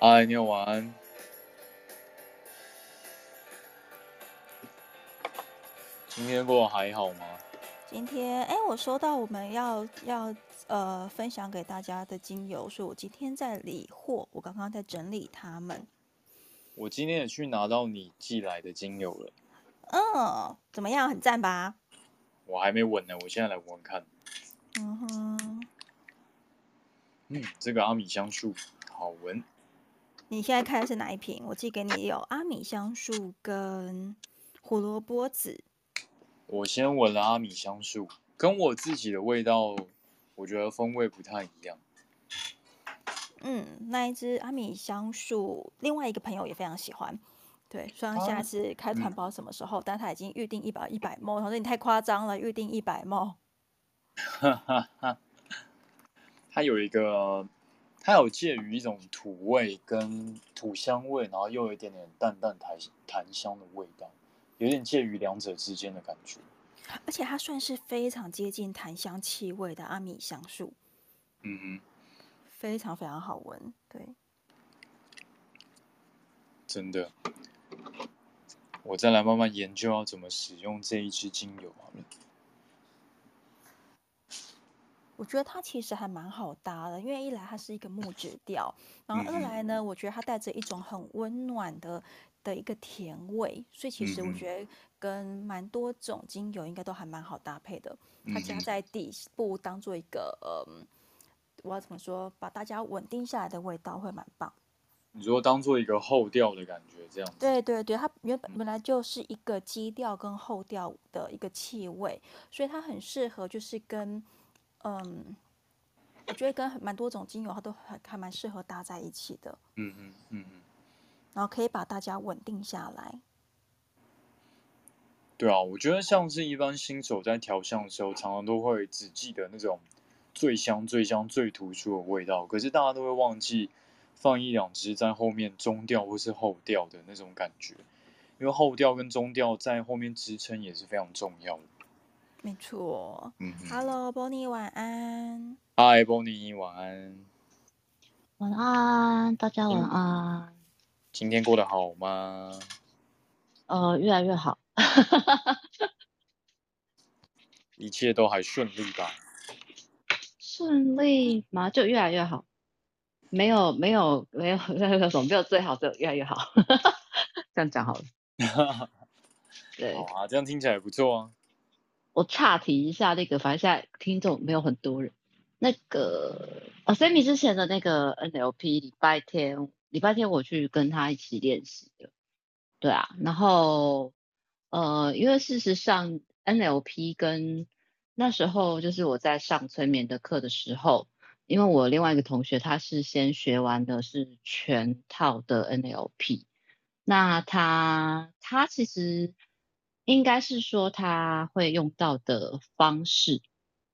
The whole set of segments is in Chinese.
嗨，你好，晚安。今天过得还好吗？今天，哎，我收到我们要要呃分享给大家的精油，所以我今天在理货，我刚刚在整理它们。我今天也去拿到你寄来的精油了。嗯，怎么样？很赞吧？我还没闻呢，我现在来闻闻看。嗯哼。嗯，这个阿米香树好闻。你现在开的是哪一瓶？我寄给你有阿米香树跟胡萝卜籽。我先闻了阿米香树，跟我自己的味道，我觉得风味不太一样。嗯，那一支阿米香树，另外一个朋友也非常喜欢。对，虽然下次开团包什么时候，啊嗯、但他已经预定一百一百 ml，他说你太夸张了，预定一百 ml。哈哈哈，它有一个。它有介于一种土味跟土香味，然后又有一点点淡淡檀檀香的味道，有点介于两者之间的感觉。而且它算是非常接近檀香气味的阿米香树。嗯哼，非常非常好闻，对。真的，我再来慢慢研究要怎么使用这一支精油好了。我觉得它其实还蛮好搭的，因为一来它是一个木质 调，然后二来呢，我觉得它带着一种很温暖的的一个甜味，所以其实我觉得跟蛮多种精油应该都还蛮好搭配的。它加在底部当做一个，嗯，我要怎么说，把大家稳定下来的味道会蛮棒。你说当做一个后调的感觉这样子？对对对，它原本本来就是一个基调跟后调的一个气味，所以它很适合就是跟。嗯，我觉得跟蛮多种精油，它都还还蛮适合搭在一起的。嗯嗯嗯嗯，然后可以把大家稳定下来。对啊，我觉得像是一般新手在调香的时候，常常都会只记得那种最香、最香、最突出的味道，可是大家都会忘记放一两支在后面中调或是后调的那种感觉，因为后调跟中调在后面支撑也是非常重要的。没错，嗯，Hello，Bonnie，晚安。Hi，Bonnie，晚安。晚安，大家晚安。嗯，今天过得好吗？呃，越来越好。一切都还顺利吧？顺利吗？就越来越好。没有，没有，没有那个什么，没有最好，只有越来越好。这样讲好了。对。好啊，这样听起来也不错啊。我岔题一下，那个反正现在听众没有很多人。那个啊，Sammy 之前的那个 NLP 礼拜天，礼拜天我去跟他一起练习的。对啊，然后呃，因为事实上 NLP 跟那时候就是我在上催眠的课的时候，因为我另外一个同学他是先学完的是全套的 NLP，那他他其实。应该是说他会用到的方式，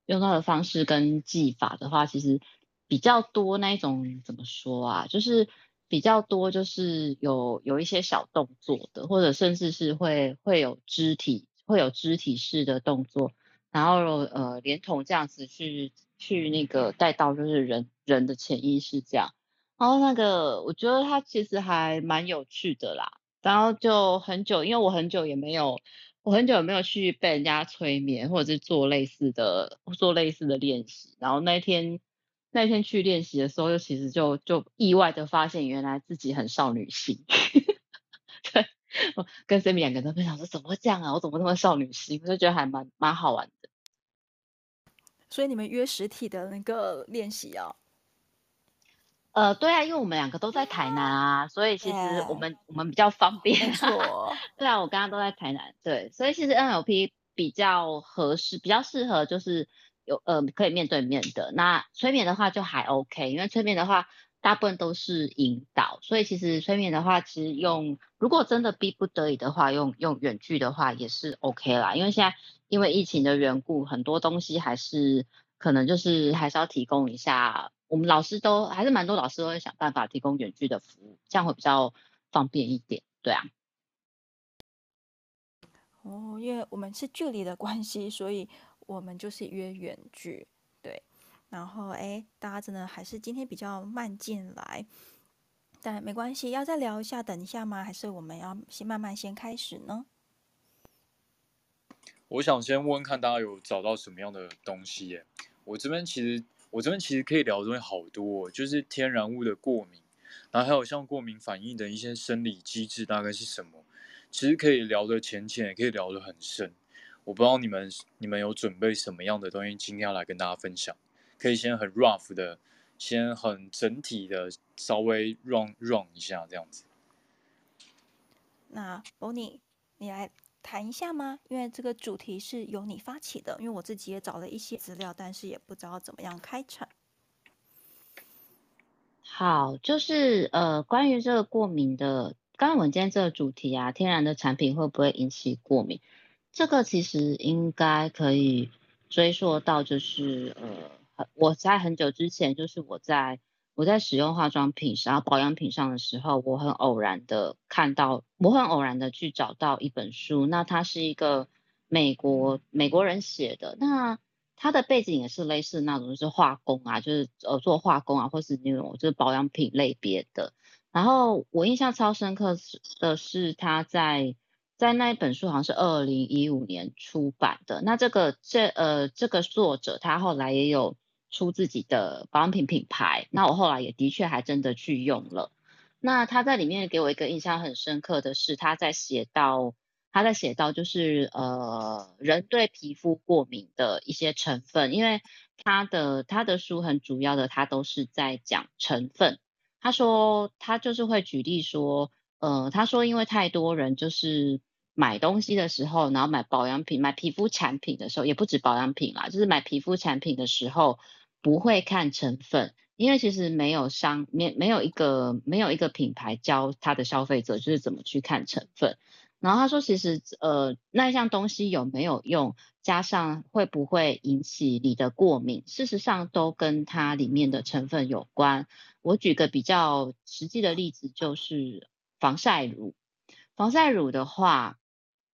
用到的方式跟技法的话，其实比较多那一种怎么说啊？就是比较多，就是有有一些小动作的，或者甚至是会会有肢体会有肢体式的动作，然后呃连同这样子去去那个带到就是人人的潜意识这样，然后那个我觉得他其实还蛮有趣的啦。然后就很久，因为我很久也没有，我很久也没有去被人家催眠，或者是做类似的做类似的练习。然后那天那天去练习的时候，就其实就就意外的发现，原来自己很少女心。对，我跟 Sammy 两个人都分享说，怎么会这样啊？我怎么那么少女心？我就觉得还蛮蛮好玩的。所以你们约实体的那个练习啊？呃，对啊，因为我们两个都在台南啊，所以其实我们、我们比较方便。没错，对啊，我刚刚都在台南，对，所以其实 NLP 比较合适，比较适合就是有呃可以面对面的。那催眠的话就还 OK，因为催眠的话大部分都是引导，所以其实催眠的话，其实用如果真的逼不得已的话，用用远距的话也是 OK 啦。因为现在因为疫情的缘故，很多东西还是可能就是还是要提供一下。我们老师都还是蛮多老师都会想办法提供远距的服务，这样会比较方便一点，对啊。哦，因为我们是距离的关系，所以我们就是约远距，对。然后哎，大家真的还是今天比较慢进来，但没关系，要再聊一下，等一下吗？还是我们要先慢慢先开始呢？我想先问看大家有找到什么样的东西耶？我这边其实我这边其实可以聊的东西好多，就是天然物的过敏，然后还有像过敏反应的一些生理机制大概是什么？其实可以聊的浅浅，也可以聊得很深。我不知道你们你们有准备什么样的东西，今天要来跟大家分享。可以先很 rough 的，先很整体的稍微 run run 一下这样子。那 Bonnie，你来谈一下吗？因为这个主题是由你发起的，因为我自己也找了一些资料，但是也不知道怎么样开场。好，就是呃，关于这个过敏的，刚刚我们今天这个主题啊，天然的产品会不会引起过敏？这个其实应该可以追溯到，就是呃，我在很久之前，就是我在我在使用化妆品然后保养品上的时候，我很偶然的看到，我很偶然的去找到一本书，那它是一个美国美国人写的，那它的背景也是类似那种就是化工啊，就是呃做化工啊，或是那种就是保养品类别的。然后我印象超深刻的是他在。在那一本书好像是二零一五年出版的。那这个这呃这个作者他后来也有出自己的保养品品牌。那我后来也的确还真的去用了。那他在里面给我一个印象很深刻的是，他在写到他在写到就是呃人对皮肤过敏的一些成分，因为他的他的书很主要的他都是在讲成分。他说他就是会举例说。呃，他说，因为太多人就是买东西的时候，然后买保养品、买皮肤产品的时候，也不止保养品啦，就是买皮肤产品的时候不会看成分，因为其实没有商没没有一个没有一个品牌教他的消费者就是怎么去看成分。然后他说，其实呃那一项东西有没有用，加上会不会引起你的过敏，事实上都跟它里面的成分有关。我举个比较实际的例子，就是。防晒乳，防晒乳的话，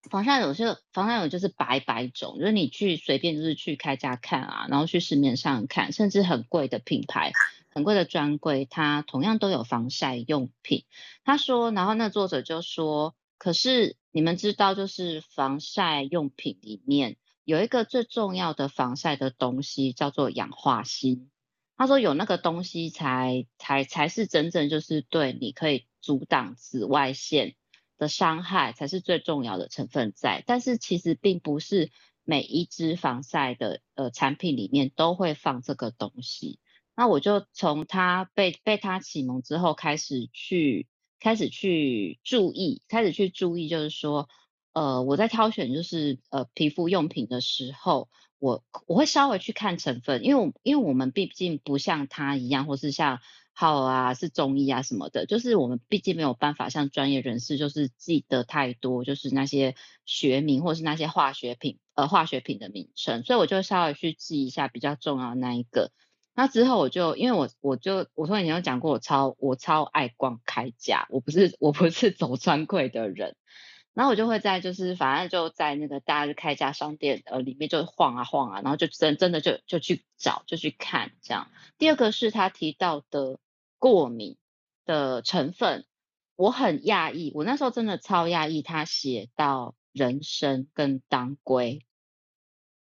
防晒乳是防晒乳就是百百种，就是你去随便就是去开家看啊，然后去市面上看，甚至很贵的品牌、很贵的专柜，它同样都有防晒用品。他说，然后那作者就说，可是你们知道，就是防晒用品里面有一个最重要的防晒的东西，叫做氧化锌。他说有那个东西才才才是真正就是对你可以。阻挡紫外线的伤害才是最重要的成分在，但是其实并不是每一支防晒的呃产品里面都会放这个东西。那我就从他被被他启蒙之后开始去开始去注意，开始去注意，就是说呃我在挑选就是呃皮肤用品的时候，我我会稍微去看成分，因为我因为我们毕竟不像他一样，或是像。好啊，是中医啊什么的，就是我们毕竟没有办法像专业人士，就是记得太多，就是那些学名或是那些化学品，呃，化学品的名称，所以我就稍微去记一下比较重要的那一个。那之后我就，因为我我就我从以前有讲过，我超我超爱逛开架，我不是 我不是走专柜的人，然后我就会在就是反正就在那个大家开架商店呃里面就晃啊晃啊，然后就真真的就就去找就去看这样。第二个是他提到的。过敏的成分，我很讶异，我那时候真的超讶异，他写到人参跟当归，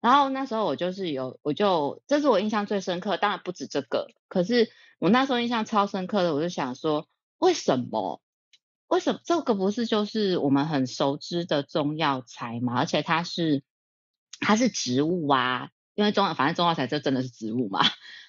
然后那时候我就是有，我就这是我印象最深刻，当然不止这个，可是我那时候印象超深刻的，我就想说，为什么？为什么这个不是就是我们很熟知的中药材嘛？而且它是它是植物啊，因为中药反正中药材这真的是植物嘛。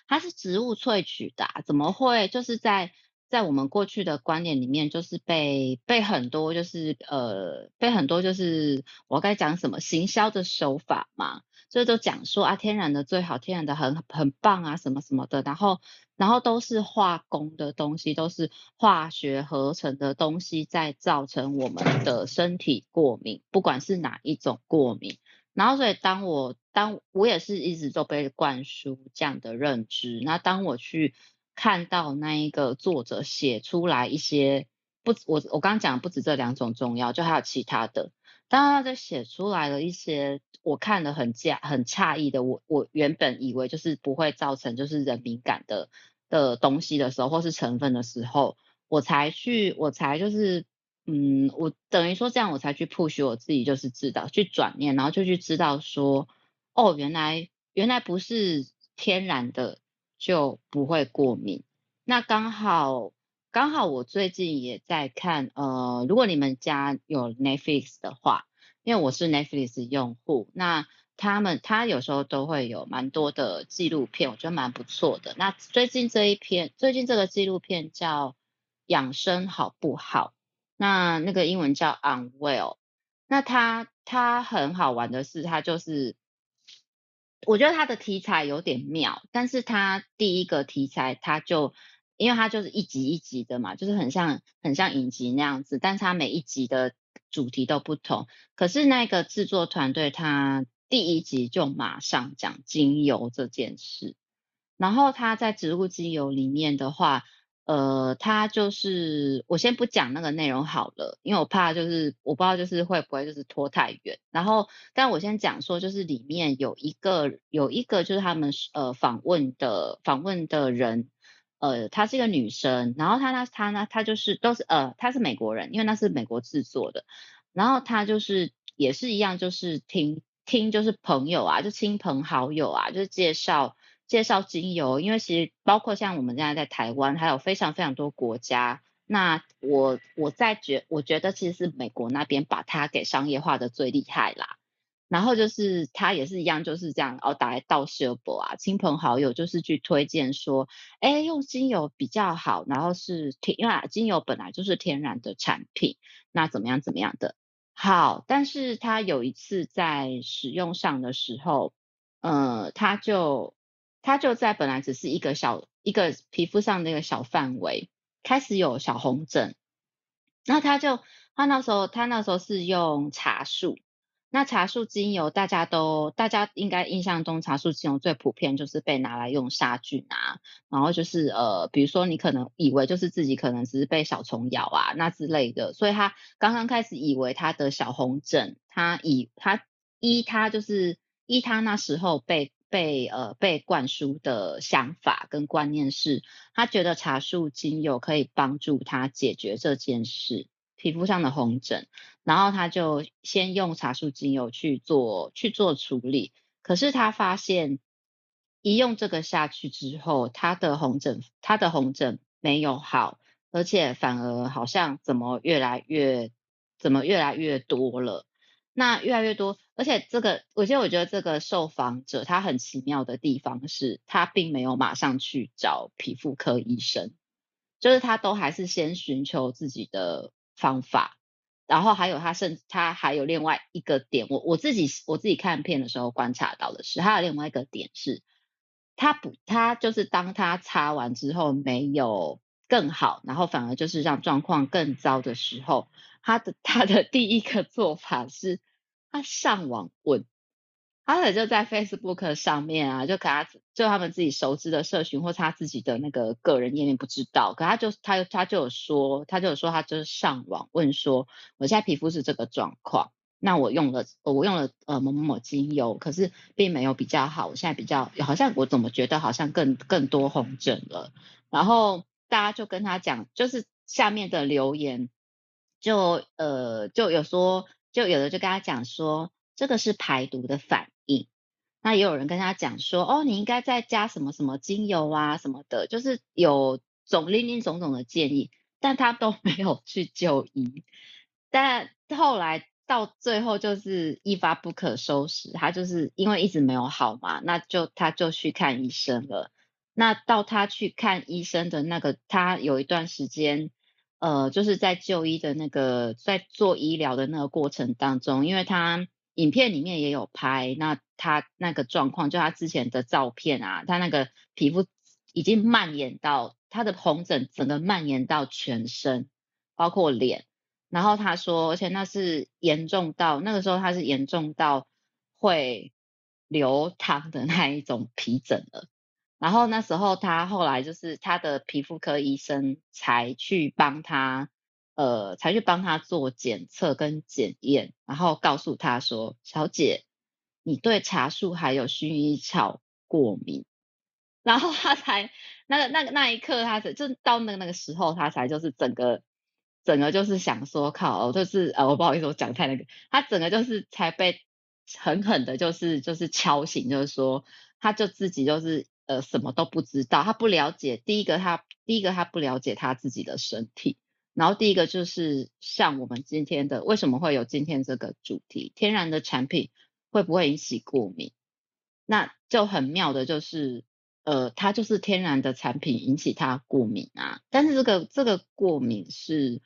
它是植物萃取的，怎么会就是在在我们过去的观念里面，就是被被很多就是呃被很多就是我该讲什么行销的手法嘛，所以都讲说啊天然的最好，天然的很很棒啊什么什么的，然后然后都是化工的东西，都是化学合成的东西在造成我们的身体过敏，不管是哪一种过敏。然后，所以当我当我也是一直都被灌输这样的认知。那当我去看到那一个作者写出来一些不，我我刚刚讲的不止这两种中药，就还有其他的。当他在写出来了一些我看了很讶很诧异的，我我原本以为就是不会造成就是人敏感的的东西的时候，或是成分的时候，我才去，我才就是，嗯，我等于说这样我才去 push 我自己，就是知道去转念，然后就去知道说，哦，原来原来不是天然的就不会过敏。那刚好刚好我最近也在看，呃，如果你们家有 Netflix 的话，因为我是 Netflix 用户，那。他们他有时候都会有蛮多的纪录片，我觉得蛮不错的。那最近这一篇，最近这个纪录片叫《养生好不好》，那那个英文叫 Unwell。那它它很好玩的是，它就是我觉得它的题材有点妙，但是它第一个题材它就因为它就是一集一集的嘛，就是很像很像影集那样子，但是它每一集的主题都不同。可是那个制作团队它。第一集就马上讲精油这件事，然后他在植物精油里面的话，呃，他就是我先不讲那个内容好了，因为我怕就是我不知道就是会不会就是拖太远。然后，但我先讲说，就是里面有一个有一个就是他们呃访问的访问的人，呃，她是一个女生，然后她呢她呢她就是都是呃她是美国人，因为那是美国制作的，然后她就是也是一样，就是听。听就是朋友啊，就亲朋好友啊，就是介绍介绍精油，因为其实包括像我们现在在台湾，还有非常非常多国家。那我我在觉我觉得其实是美国那边把它给商业化的最厉害啦。然后就是他也是一样就是这样哦，打来道谢博啊，亲朋好友就是去推荐说，哎，用精油比较好，然后是天，因为精油本来就是天然的产品，那怎么样怎么样的。好，但是他有一次在使用上的时候，呃，他就他就在本来只是一个小一个皮肤上的一个小范围，开始有小红疹。那他就他那时候他那时候是用茶树。那茶树精油，大家都大家应该印象中，茶树精油最普遍就是被拿来用杀菌啊，然后就是呃，比如说你可能以为就是自己可能只是被小虫咬啊那之类的，所以他刚刚开始以为他的小红疹，他以他依他就是依他那时候被被呃被灌输的想法跟观念是，他觉得茶树精油可以帮助他解决这件事。皮肤上的红疹，然后他就先用茶树精油去做去做处理，可是他发现一用这个下去之后，他的红疹他的红疹没有好，而且反而好像怎么越来越怎么越来越多了，那越来越多，而且这个，而且我觉得这个受访者他很奇妙的地方是，他并没有马上去找皮肤科医生，就是他都还是先寻求自己的。方法，然后还有他甚他还有另外一个点，我我自己我自己看片的时候观察到的是，他有另外一个点是，他不他就是当他擦完之后没有更好，然后反而就是让状况更糟的时候，他的他的第一个做法是，他上网问。他可能就在 Facebook 上面啊，就可他就他们自己熟知的社群，或他自己的那个个人页面不知道，可他就他他就有说，他就有说他就是上网问说，我现在皮肤是这个状况，那我用了我用了呃某某某精油，可是并没有比较好，我现在比较好像我怎么觉得好像更更多红疹了，然后大家就跟他讲，就是下面的留言就呃就有说，就有的就跟他讲说，这个是排毒的反应。那也有人跟他讲说，哦，你应该再加什么什么精油啊什么的，就是有种林林总总的建议，但他都 没有去就医。但后来到最后就是一发不可收拾，他就是因为一直没有好嘛，那就他就去看医生了。那到他去看医生的那个，他有一段时间，呃，就是在就医的那个，在做医疗的那个过程当中，因为他。影片里面也有拍，那他那个状况，就他之前的照片啊，他那个皮肤已经蔓延到他的红疹，整个蔓延到全身，包括脸。然后他说，而且那是严重到那个时候，他是严重到会流汤的那一种皮疹了。然后那时候他后来就是他的皮肤科医生才去帮他。呃，才去帮他做检测跟检验，然后告诉他说：“小姐，你对茶树还有薰衣草过敏。”然后他才那个那个那一刻，他才就到那个那个时候，他才就是整个整个就是想说靠，就是呃，我不好意思，我讲太那个，他整个就是才被狠狠的，就是就是敲醒，就是说他就自己就是呃什么都不知道，他不了解第一个他第一个他不了解他自己的身体。然后第一个就是像我们今天的，为什么会有今天这个主题？天然的产品会不会引起过敏？那就很妙的就是，呃，它就是天然的产品引起它过敏啊。但是这个这个过敏是，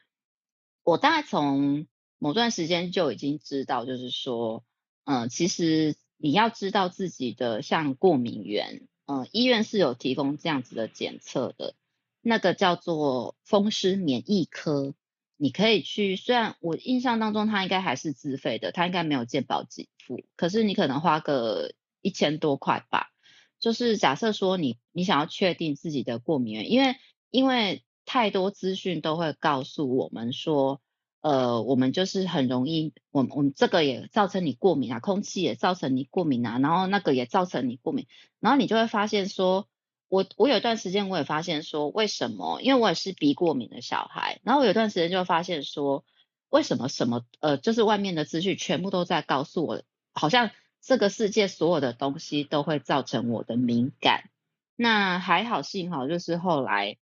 我大概从某段时间就已经知道，就是说，嗯、呃，其实你要知道自己的像过敏源，呃，医院是有提供这样子的检测的。那个叫做风湿免疫科，你可以去。虽然我印象当中它应该还是自费的，它应该没有健保给付，可是你可能花个一千多块吧。就是假设说你你想要确定自己的过敏源，因为因为太多资讯都会告诉我们说，呃，我们就是很容易，我们我们这个也造成你过敏啊，空气也造成你过敏啊，然后那个也造成你过敏，然后你就会发现说。我我有一段时间我也发现说，为什么？因为我也是鼻过敏的小孩，然后我有段时间就发现说，为什么什么呃，就是外面的资讯全部都在告诉我，好像这个世界所有的东西都会造成我的敏感。那还好，幸好就是后来，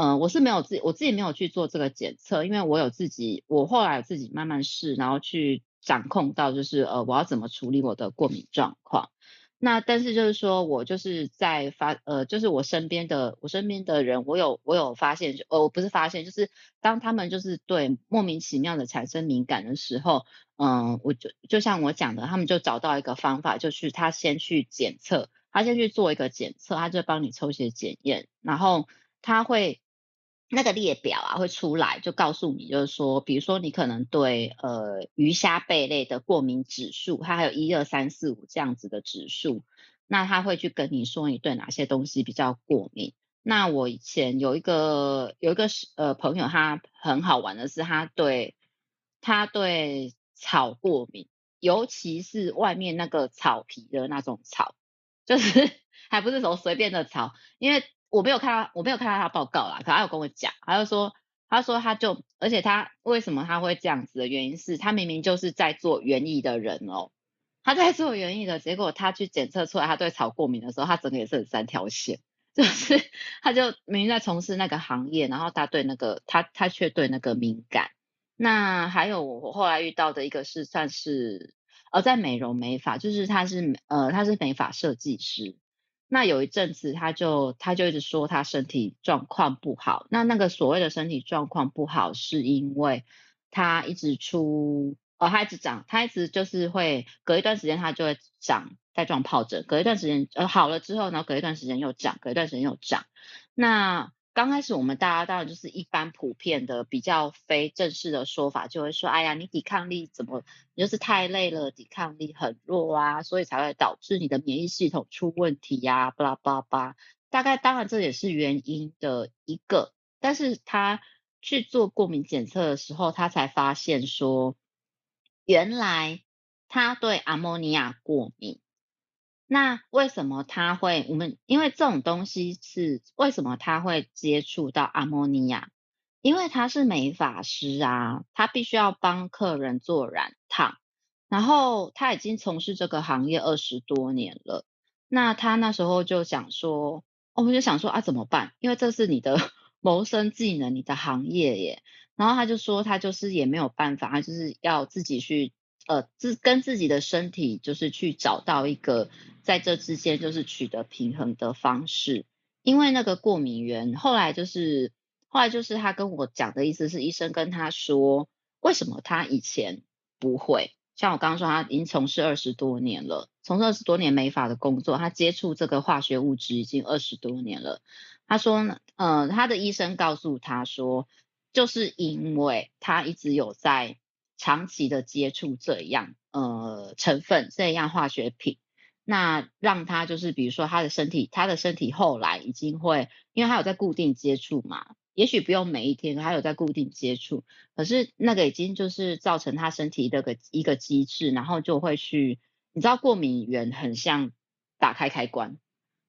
呃，我是没有自己我自己没有去做这个检测，因为我有自己，我后来自己慢慢试，然后去掌控到就是呃，我要怎么处理我的过敏状况。那但是就是说，我就是在发呃，就是我身边的我身边的人，我有我有发现，呃，我不是发现，就是当他们就是对莫名其妙的产生敏感的时候，嗯，我就就像我讲的，他们就找到一个方法，就是他先去检测，他先去做一个检测，他就帮你抽血检验，然后他会。那个列表啊会出来，就告诉你，就是说，比如说你可能对呃鱼虾贝类的过敏指数，它还有一二三四五这样子的指数，那他会去跟你说你对哪些东西比较过敏。那我以前有一个有一个呃朋友，他很好玩的是，他对他对草过敏，尤其是外面那个草皮的那种草，就是 还不是说随便的草，因为。我没有看到，我没有看到他报告啦。可他有跟我讲，他就说，他说他就，而且他为什么他会这样子的原因是他明明就是在做园艺的人哦，他在做园艺的，结果他去检测出来他对草过敏的时候，他整个也是很三条线，就是他就明明在从事那个行业，然后他对那个他他却对那个敏感。那还有我后来遇到的一个是算是呃在美容美发，就是他是呃他是美发设计师。那有一阵子，他就他就一直说他身体状况不好。那那个所谓的身体状况不好，是因为他一直出，呃，他一直长，他一直就是会隔一段时间他就会长带状疱疹，隔一段时间呃好了之后，呢隔一段时间又长，隔一段时间又长。那刚开始我们大家当然就是一般普遍的比较非正式的说法，就会说，哎呀，你抵抗力怎么，你就是太累了，抵抗力很弱啊，所以才会导致你的免疫系统出问题呀，巴拉巴拉巴。大概当然这也是原因的一个，但是他去做过敏检测的时候，他才发现说，原来他对阿摩尼亚过敏。那为什么他会？我们因为这种东西是为什么他会接触到阿摩尼亚？因为他是美发师啊，他必须要帮客人做染烫，然后他已经从事这个行业二十多年了。那他那时候就想说，我们就想说啊，怎么办？因为这是你的 谋生技能，你的行业耶。然后他就说，他就是也没有办法，他就是要自己去。呃，自跟自己的身体就是去找到一个在这之间就是取得平衡的方式，因为那个过敏源后来就是后来就是他跟我讲的意思是，医生跟他说，为什么他以前不会？像我刚刚说，他已经从事二十多年了，从事二十多年美发的工作，他接触这个化学物质已经二十多年了。他说呢，呃，他的医生告诉他说，就是因为他一直有在。长期的接触这样呃成分这样化学品，那让他就是比如说他的身体，他的身体后来已经会，因为他有在固定接触嘛，也许不用每一天，他有在固定接触，可是那个已经就是造成他身体的个一个机制，然后就会去，你知道过敏原很像打开开关，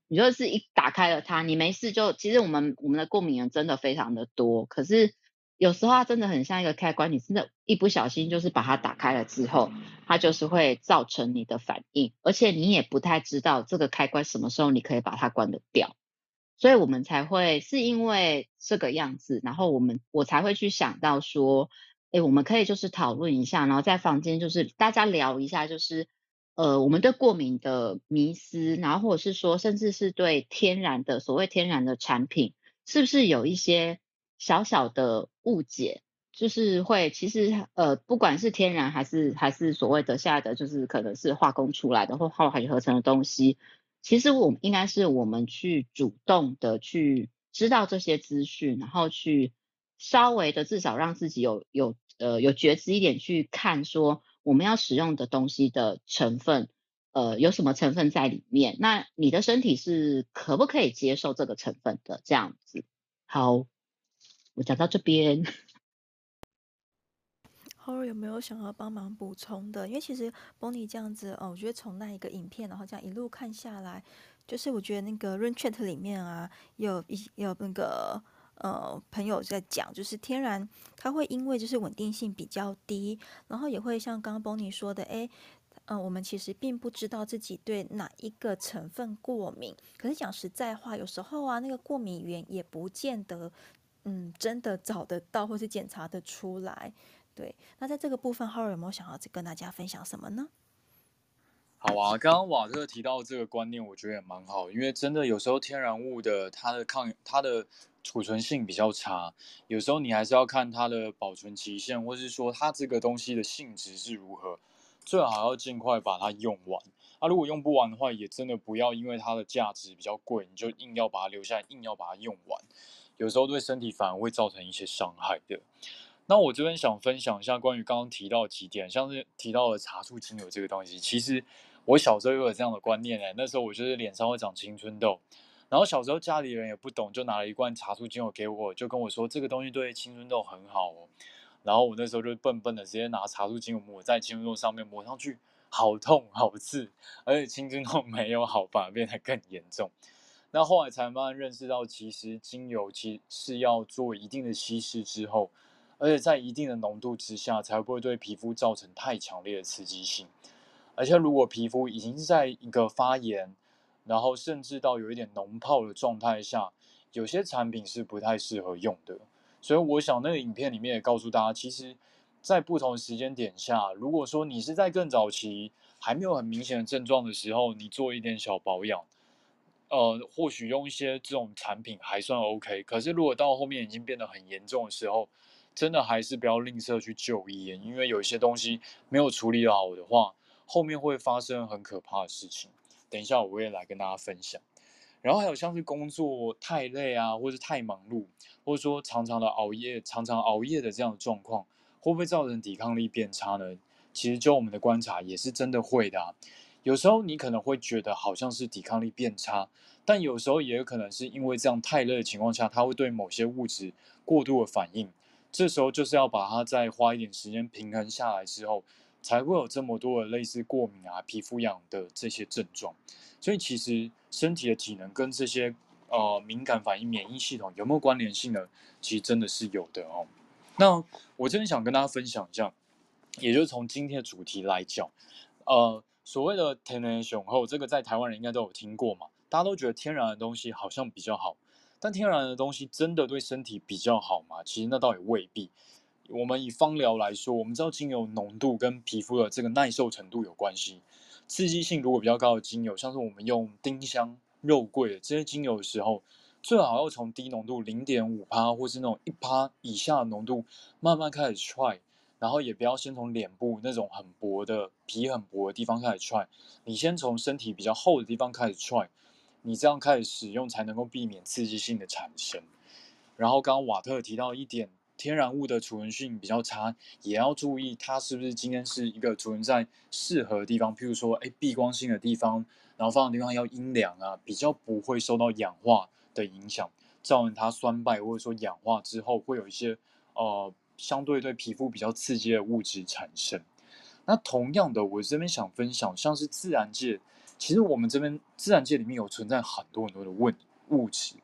你就是一打开了它，你没事就其实我们我们的过敏源真的非常的多，可是有时候它真的很像一个开关，你真的，一不小心就是把它打开了之后，它就是会造成你的反应，而且你也不太知道这个开关什么时候你可以把它关得掉，所以我们才会是因为这个样子，然后我们我才会去想到说，哎，我们可以就是讨论一下，然后在房间就是大家聊一下，就是。呃，我们对过敏的迷思，然后或者是说，甚至是对天然的所谓天然的产品，是不是有一些小小的误解？就是会其实呃，不管是天然还是还是所谓的现在的，就是可能是化工出来的或化学合成的东西，其实我们应该是我们去主动的去知道这些资讯，然后去稍微的至少让自己有有呃有觉知一点去看说。我们要使用的东西的成分，呃，有什么成分在里面？那你的身体是可不可以接受这个成分的？这样子。好，我讲到这边。Howard 有没有想要帮忙补充的？因为其实 Bonnie 这样子，哦，我觉得从那一个影片，然后这样一路看下来，就是我觉得那个 Room Chat 里面啊，有一有那个。呃，朋友在讲，就是天然它会因为就是稳定性比较低，然后也会像刚刚 Bonnie 说的，诶，呃，我们其实并不知道自己对哪一个成分过敏。可是讲实在话，有时候啊，那个过敏源也不见得，嗯，真的找得到或是检查得出来。对，那在这个部分浩瑞有没有想要跟大家分享什么呢？好啊，刚刚瓦特提到这个观念，我觉得也蛮好，因为真的有时候天然物的它的抗它的储存性比较差，有时候你还是要看它的保存期限，或是说它这个东西的性质是如何，最好要尽快把它用完。啊，如果用不完的话，也真的不要因为它的价值比较贵，你就硬要把它留下来，硬要把它用完，有时候对身体反而会造成一些伤害的。那我这边想分享一下关于刚刚提到几点，像是提到了茶树精油这个东西，其实。我小时候也有这样的观念哎，那时候我就是脸上会长青春痘，然后小时候家里人也不懂，就拿了一罐茶树精油给我，就跟我说这个东西对青春痘很好哦。然后我那时候就笨笨的直接拿茶树精油抹在青春痘上面，抹上去好痛好刺，而且青春痘没有好，反而变得更严重。那后来才慢慢认识到，其实精油其实是要做一定的稀释之后，而且在一定的浓度之下，才不会对皮肤造成太强烈的刺激性。而且，如果皮肤已经是在一个发炎，然后甚至到有一点脓泡的状态下，有些产品是不太适合用的。所以，我想那个影片里面也告诉大家，其实，在不同时间点下，如果说你是在更早期还没有很明显的症状的时候，你做一点小保养，呃，或许用一些这种产品还算 OK。可是，如果到后面已经变得很严重的时候，真的还是不要吝啬去就医，因为有一些东西没有处理好的话。后面会发生很可怕的事情，等一下我也来跟大家分享。然后还有像是工作太累啊，或是太忙碌，或者说常常的熬夜、常常熬夜的这样的状况，会不会造成抵抗力变差呢？其实就我们的观察也是真的会的。有时候你可能会觉得好像是抵抗力变差，但有时候也有可能是因为这样太热的情况下，它会对某些物质过度的反应。这时候就是要把它再花一点时间平衡下来之后。才会有这么多的类似过敏啊、皮肤痒的这些症状，所以其实身体的体能跟这些呃敏感反应、免疫系统有没有关联性呢？其实真的是有的哦。那我真的想跟大家分享一下，也就是从今天的主题来讲，呃，所谓的天然雄厚，这个在台湾人应该都有听过嘛，大家都觉得天然的东西好像比较好，但天然的东西真的对身体比较好吗？其实那倒也未必。我们以芳疗来说，我们知道精油浓度跟皮肤的这个耐受程度有关系。刺激性如果比较高的精油，像是我们用丁香、肉桂这些精油的时候，最好要从低浓度零点五趴或是那种一趴以下的浓度慢慢开始踹，然后也不要先从脸部那种很薄的皮很薄的地方开始踹，你先从身体比较厚的地方开始踹，你这样开始使用才能够避免刺激性的产生。然后刚刚瓦特提到一点。天然物的储存性比较差，也要注意它是不是今天是一个储存在适合的地方，譬如说，哎，避光性的地方，然后放的地方要阴凉啊，比较不会受到氧化的影响，造成它酸败或者说氧化之后会有一些呃相对对皮肤比较刺激的物质产生。那同样的，我这边想分享，像是自然界其实我们这边自然界里面有存在很多很多的问物质，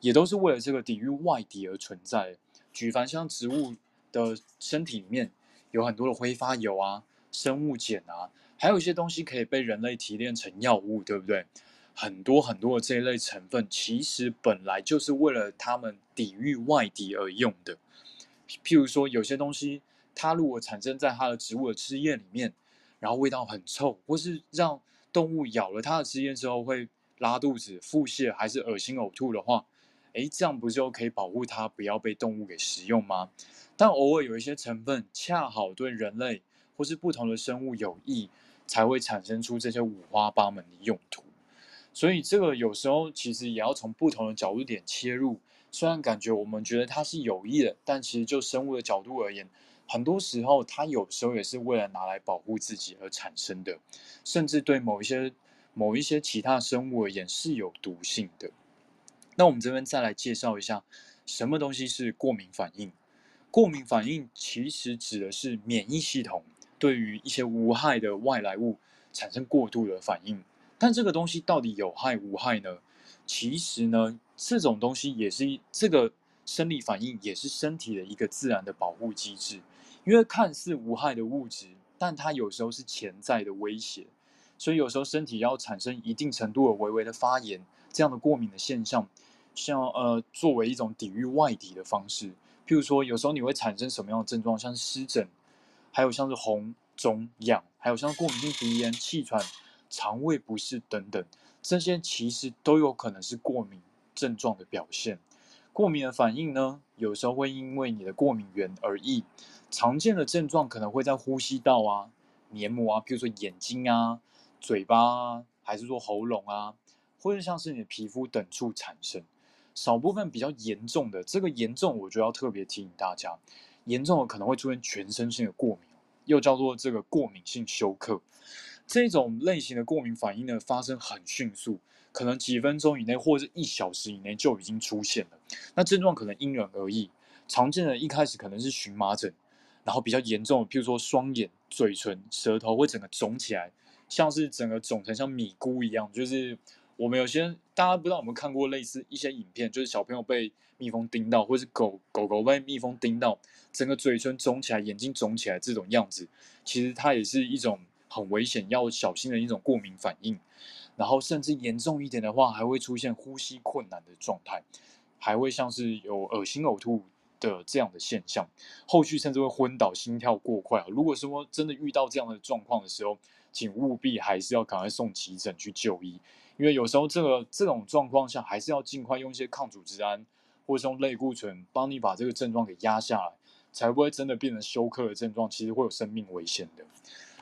也都是为了这个抵御外敌而存在。举凡像植物的身体里面有很多的挥发油啊、生物碱啊，还有一些东西可以被人类提炼成药物，对不对？很多很多的这一类成分，其实本来就是为了他们抵御外敌而用的。譬如说，有些东西它如果产生在它的植物的汁液里面，然后味道很臭，或是让动物咬了它的汁液之后会拉肚子、腹泻，还是恶心呕吐的话，诶，这样不就可以保护它不要被动物给食用吗？但偶尔有一些成分恰好对人类或是不同的生物有益，才会产生出这些五花八门的用途。所以这个有时候其实也要从不同的角度点切入。虽然感觉我们觉得它是有益的，但其实就生物的角度而言，很多时候它有时候也是为了拿来保护自己而产生的，甚至对某一些某一些其他生物而言是有毒性的。那我们这边再来介绍一下，什么东西是过敏反应？过敏反应其实指的是免疫系统对于一些无害的外来物产生过度的反应。但这个东西到底有害无害呢？其实呢，这种东西也是这个生理反应，也是身体的一个自然的保护机制。因为看似无害的物质，但它有时候是潜在的威胁，所以有时候身体要产生一定程度的微微的发炎，这样的过敏的现象，像呃作为一种抵御外敌的方式。譬如说，有时候你会产生什么样的症状？像湿疹，还有像是红肿痒，还有像过敏性鼻炎、气喘。肠胃不适等等，这些其实都有可能是过敏症状的表现。过敏的反应呢，有时候会因为你的过敏源而异。常见的症状可能会在呼吸道啊、黏膜啊，比如说眼睛啊、嘴巴啊，还是说喉咙啊，或者像是你的皮肤等处产生。少部分比较严重的，这个严重我就要特别提醒大家，严重的可能会出现全身性的过敏，又叫做这个过敏性休克。这种类型的过敏反应呢，发生很迅速，可能几分钟以内或者一小时以内就已经出现了。那症状可能因人而异，常见的一开始可能是荨麻疹，然后比较严重的，譬如说双眼、嘴唇、舌头会整个肿起来，像是整个肿成像米糊一样。就是我们有些大家不知道有没有看过类似一些影片，就是小朋友被蜜蜂叮到，或是狗狗狗被蜜蜂叮到，整个嘴唇肿起来、眼睛肿起来这种样子，其实它也是一种。很危险，要小心的一种过敏反应，然后甚至严重一点的话，还会出现呼吸困难的状态，还会像是有恶心呕吐的这样的现象，后续甚至会昏倒、心跳过快。如果说真的遇到这样的状况的时候，请务必还是要赶快送急诊去就医，因为有时候这个这种状况下，还是要尽快用一些抗组织胺或是用类固醇帮你把这个症状给压下来，才不会真的变成休克的症状，其实会有生命危险的。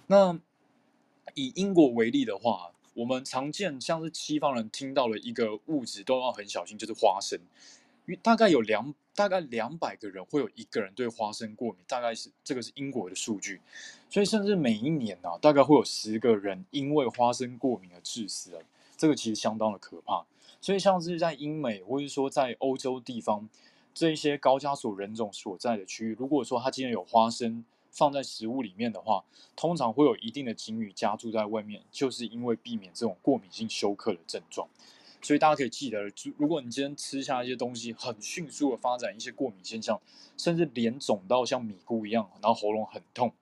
那。以英国为例的话，我们常见像是西方人听到了一个物质都要很小心，就是花生。因为大概有两大概两百个人会有一个人对花生过敏，大概是这个是英国的数据。所以甚至每一年呢、啊，大概会有十个人因为花生过敏而致死了。这个其实相当的可怕。所以像是在英美或者说在欧洲地方这一些高加索人种所在的区域，如果说他今天有花生。放在食物里面的话，通常会有一定的警语加注在外面，就是因为避免这种过敏性休克的症状。所以大家可以记得，如果你今天吃下一些东西，很迅速的发展一些过敏现象，甚至脸肿到像米糊一样，然后喉咙很痛，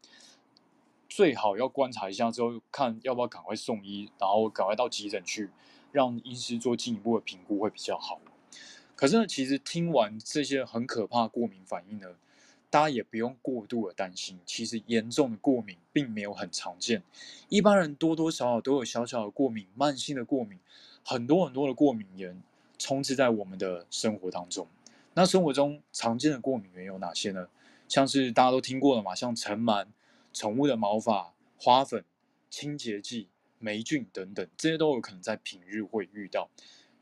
最好要观察一下之后，看要不要赶快送医，然后赶快到急诊去，让医师做进一步的评估会比较好。可是呢，其实听完这些很可怕的过敏反应呢，大家也不用过度的担心，其实严重的过敏并没有很常见，一般人多多少少都有小小的过敏，慢性的过敏，很多很多的过敏源充斥在我们的生活当中。那生活中常见的过敏源有哪些呢？像是大家都听过的嘛，像尘螨、宠物的毛发、花粉、清洁剂、霉菌等等，这些都有可能在平日会遇到。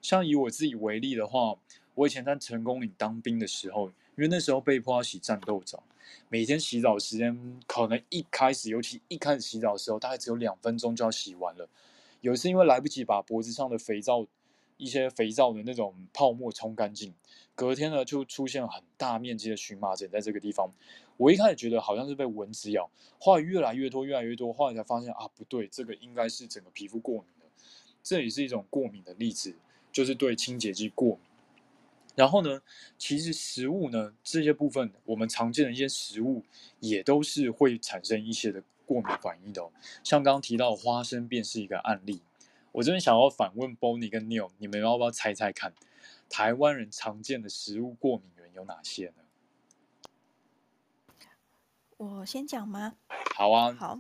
像以我自己为例的话，我以前在成功岭当兵的时候。因为那时候被迫要洗战斗澡，每天洗澡时间可能一开始，尤其一开始洗澡的时候，大概只有两分钟就要洗完了。有一次因为来不及把脖子上的肥皂、一些肥皂的那种泡沫冲干净，隔天呢就出现了很大面积的荨麻疹在这个地方。我一开始觉得好像是被蚊子咬，后来越来越多，越来越多，后来才发现啊不对，这个应该是整个皮肤过敏了。这也是一种过敏的例子，就是对清洁剂过敏。然后呢，其实食物呢，这些部分我们常见的一些食物也都是会产生一些的过敏反应的哦。像刚刚提到花生便是一个案例。我这边想要反问 Bonnie 跟 Neil，你们要不要猜猜看，台湾人常见的食物过敏源有哪些呢？我先讲吗？好啊。好。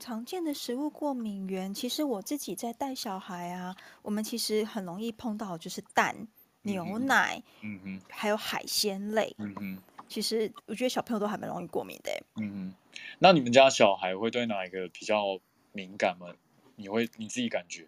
常见的食物过敏源，其实我自己在带小孩啊，我们其实很容易碰到，就是蛋、嗯、牛奶，嗯哼，还有海鲜类，嗯哼。其实我觉得小朋友都还蛮容易过敏的，嗯哼。那你们家小孩会对哪一个比较敏感吗？你会你自己感觉？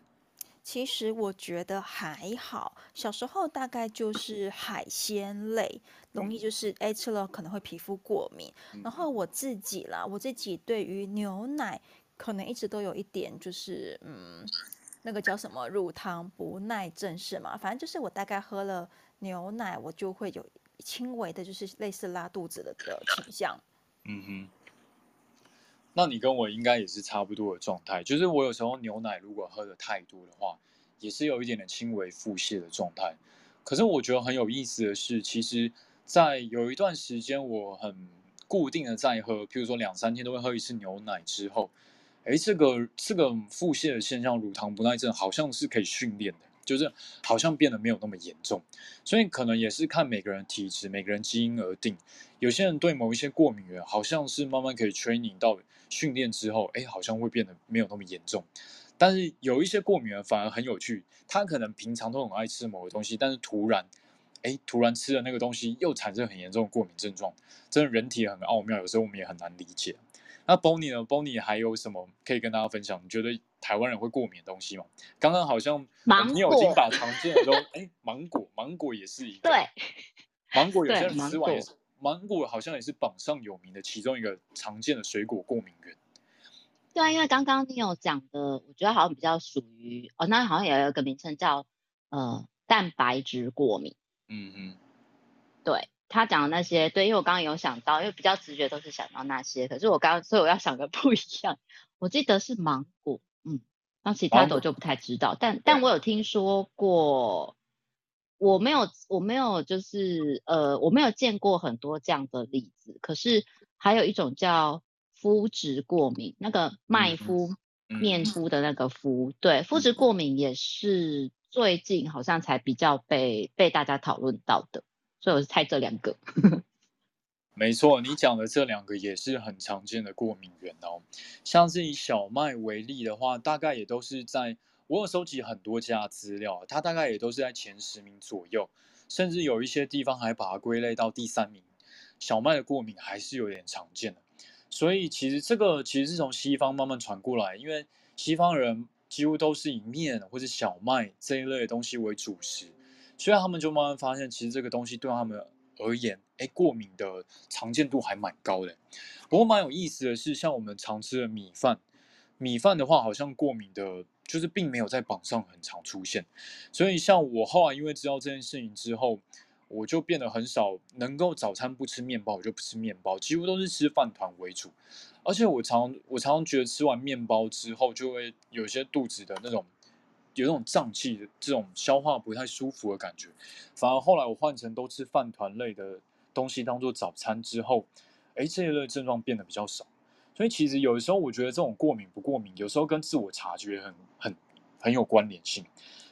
其实我觉得还好，小时候大概就是海鲜类，容易就是哎吃了可能会皮肤过敏。然后我自己啦，我自己对于牛奶可能一直都有一点就是嗯，那个叫什么乳糖不耐症是吗？反正就是我大概喝了牛奶，我就会有轻微的就是类似拉肚子的的倾向。嗯哼。那你跟我应该也是差不多的状态，就是我有时候牛奶如果喝的太多的话，也是有一点点轻微腹泻的状态。可是我觉得很有意思的是，其实，在有一段时间我很固定的在喝，譬如说两三天都会喝一次牛奶之后，哎，这个这个腹泻的现象，乳糖不耐症好像是可以训练的，就是好像变得没有那么严重。所以可能也是看每个人体质、每个人基因而定。有些人对某一些过敏源，好像是慢慢可以 training 到。训练之后，哎，好像会变得没有那么严重。但是有一些过敏源反而很有趣，他可能平常都很爱吃某个东西，但是突然，哎，突然吃了那个东西又产生很严重的过敏症状。真的人体很奥妙，有时候我们也很难理解。那 Bonnie 呢？Bonnie 还有什么可以跟大家分享？你觉得台湾人会过敏的东西吗？刚刚好像你有已经把常见的都，哎，芒果，芒果也是一个。对，芒果有些人吃完也是。芒果好像也是榜上有名的其中一个常见的水果过敏源。对啊，因为刚刚你有讲的，我觉得好像比较属于哦，那好像也有一个名称叫呃蛋白质过敏。嗯嗯，对他讲的那些，对，因为我刚刚有想到，因为比较直觉都是想到那些，可是我刚刚所以我要想的不一样。我记得是芒果，嗯，那其他的我就不太知道，但但我有听说过。我没有，我没有，就是呃，我没有见过很多这样的例子。可是还有一种叫肤质过敏，那个麦麸、面麸的那个麸，对，肤质过敏也是最近好像才比较被被大家讨论到的，所以我是猜这两个。没错，你讲的这两个也是很常见的过敏源哦。像是以小麦为例的话，大概也都是在。我有收集很多家资料，它大概也都是在前十名左右，甚至有一些地方还把它归类到第三名。小麦的过敏还是有点常见的，所以其实这个其实是从西方慢慢传过来，因为西方人几乎都是以面或者小麦这一类的东西为主食，所以他们就慢慢发现，其实这个东西对他们而言，哎，过敏的常见度还蛮高的。不过蛮有意思的是，像我们常吃的米饭，米饭的话好像过敏的。就是并没有在榜上很常出现，所以像我后来因为知道这件事情之后，我就变得很少能够早餐不吃面包，我就不吃面包，几乎都是吃饭团为主。而且我常我常常觉得吃完面包之后就会有些肚子的那种有那种胀气的这种消化不太舒服的感觉。反而后来我换成都吃饭团类的东西当做早餐之后，哎，这一类症状变得比较少。所以其实有的时候，我觉得这种过敏不过敏，有时候跟自我察觉很很很有关联性。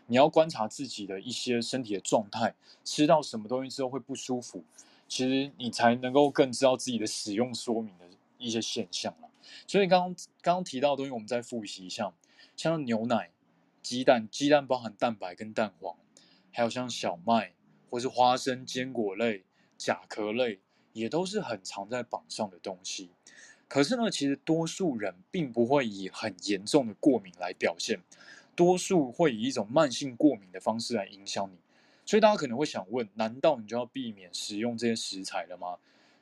你要观察自己的一些身体的状态，吃到什么东西之后会不舒服，其实你才能够更知道自己的使用说明的一些现象了。所以刚刚刚提到的东西，我们再复习一下，像牛奶、鸡蛋，鸡蛋包含蛋白跟蛋黄，还有像小麦或是花生、坚果类、甲壳类，也都是很常在榜上的东西。可是呢，其实多数人并不会以很严重的过敏来表现，多数会以一种慢性过敏的方式来影响你。所以大家可能会想问：难道你就要避免食用这些食材了吗？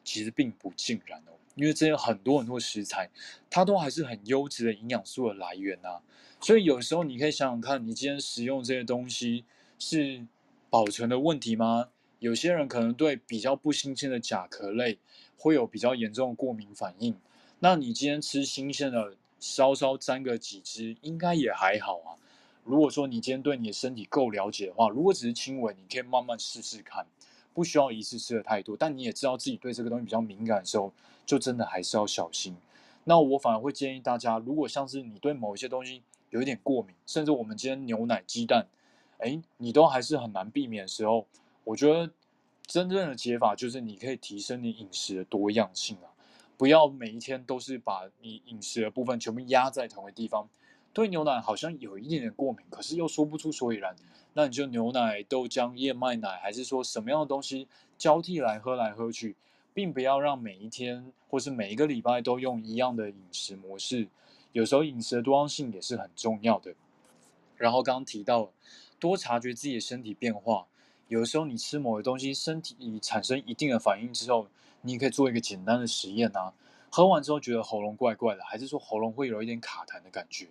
其实并不尽然哦，因为这些很多很多食材，它都还是很优质的营养素的来源啊。所以有时候你可以想想看，你今天食用这些东西是保存的问题吗？有些人可能对比较不新鲜的甲壳类会有比较严重的过敏反应。那你今天吃新鲜的，稍稍沾个几只，应该也还好啊。如果说你今天对你的身体够了解的话，如果只是轻微，你可以慢慢试试看，不需要一次吃的太多。但你也知道自己对这个东西比较敏感的时候，就真的还是要小心。那我反而会建议大家，如果像是你对某一些东西有一点过敏，甚至我们今天牛奶、鸡蛋，哎，你都还是很难避免的时候，我觉得真正的解法就是你可以提升你饮食的多样性啊，不要每一天都是把你饮食的部分全部压在同一个地方。对牛奶好像有一点点过敏，可是又说不出所以然，那你就牛奶、豆浆、燕麦奶，还是说什么样的东西交替来喝来喝去，并不要让每一天或是每一个礼拜都用一样的饮食模式。有时候饮食的多样性也是很重要的。然后刚刚提到，多察觉自己的身体变化。有时候你吃某个东西，身体产生一定的反应之后，你可以做一个简单的实验啊。喝完之后觉得喉咙怪怪的，还是说喉咙会有一点卡痰的感觉？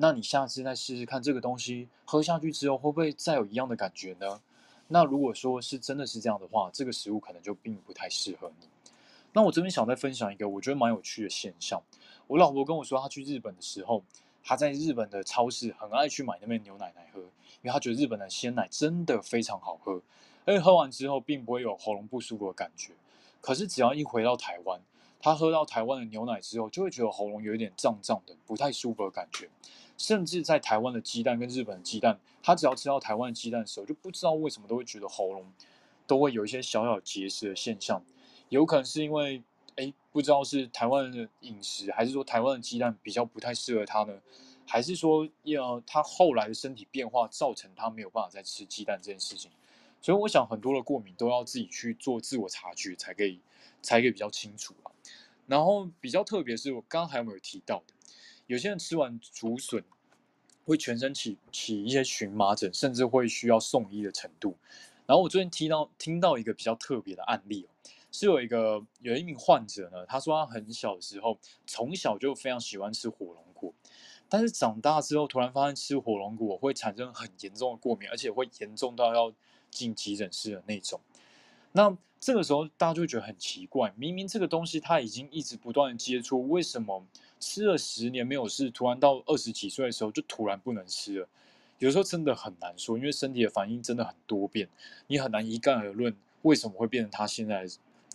那你下次再试试看这个东西喝下去之后会不会再有一样的感觉呢？那如果说是真的是这样的话，这个食物可能就并不太适合你。那我这边想再分享一个我觉得蛮有趣的现象。我老婆跟我说，她去日本的时候，她在日本的超市很爱去买那边牛奶来喝，因为她觉得日本的鲜奶真的非常好喝，而且喝完之后并不会有喉咙不舒服的感觉。可是只要一回到台湾，她喝到台湾的牛奶之后，就会觉得喉咙有一点胀胀的，不太舒服的感觉。甚至在台湾的鸡蛋跟日本的鸡蛋，他只要吃到台湾的鸡蛋的时候，就不知道为什么都会觉得喉咙都会有一些小小结石的现象。有可能是因为，哎，不知道是台湾的饮食，还是说台湾的鸡蛋比较不太适合他呢？还是说，要他后来的身体变化造成他没有办法再吃鸡蛋这件事情？所以我想很多的过敏都要自己去做自我察觉才可以，才可以比较清楚啊。然后比较特别是我刚刚还有没有提到的？有些人吃完竹笋会全身起起一些荨麻疹，甚至会需要送医的程度。然后我最近听到听到一个比较特别的案例哦，是有一个有一名患者呢，他说他很小的时候从小就非常喜欢吃火龙果，但是长大之后突然发现吃火龙果会产生很严重的过敏，而且会严重到要进急诊室的那种。那这个时候大家就会觉得很奇怪，明明这个东西他已经一直不断的接触，为什么？吃了十年没有事，突然到二十几岁的时候就突然不能吃了。有时候真的很难说，因为身体的反应真的很多变，你很难一概而论为什么会变成他现在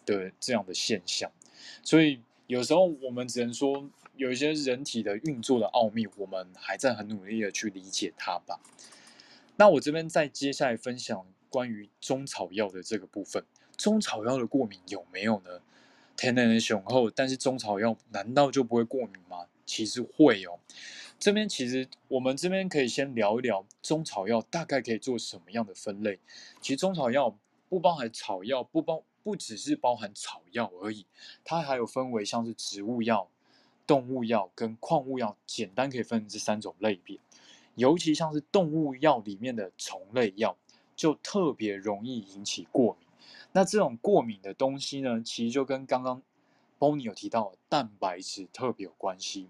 的这样的现象。所以有时候我们只能说，有一些人体的运作的奥秘，我们还在很努力的去理解它吧。那我这边再接下来分享关于中草药的这个部分，中草药的过敏有没有呢？天然的雄厚，但是中草药难道就不会过敏吗？其实会哦。这边其实我们这边可以先聊一聊中草药大概可以做什么样的分类。其实中草药不包含草药，不包不只是包含草药而已，它还有分为像是植物药、动物药跟矿物药，简单可以分成这三种类别。尤其像是动物药里面的虫类药，就特别容易引起过敏。那这种过敏的东西呢，其实就跟刚刚 Bonnie 有提到的蛋白质特别有关系，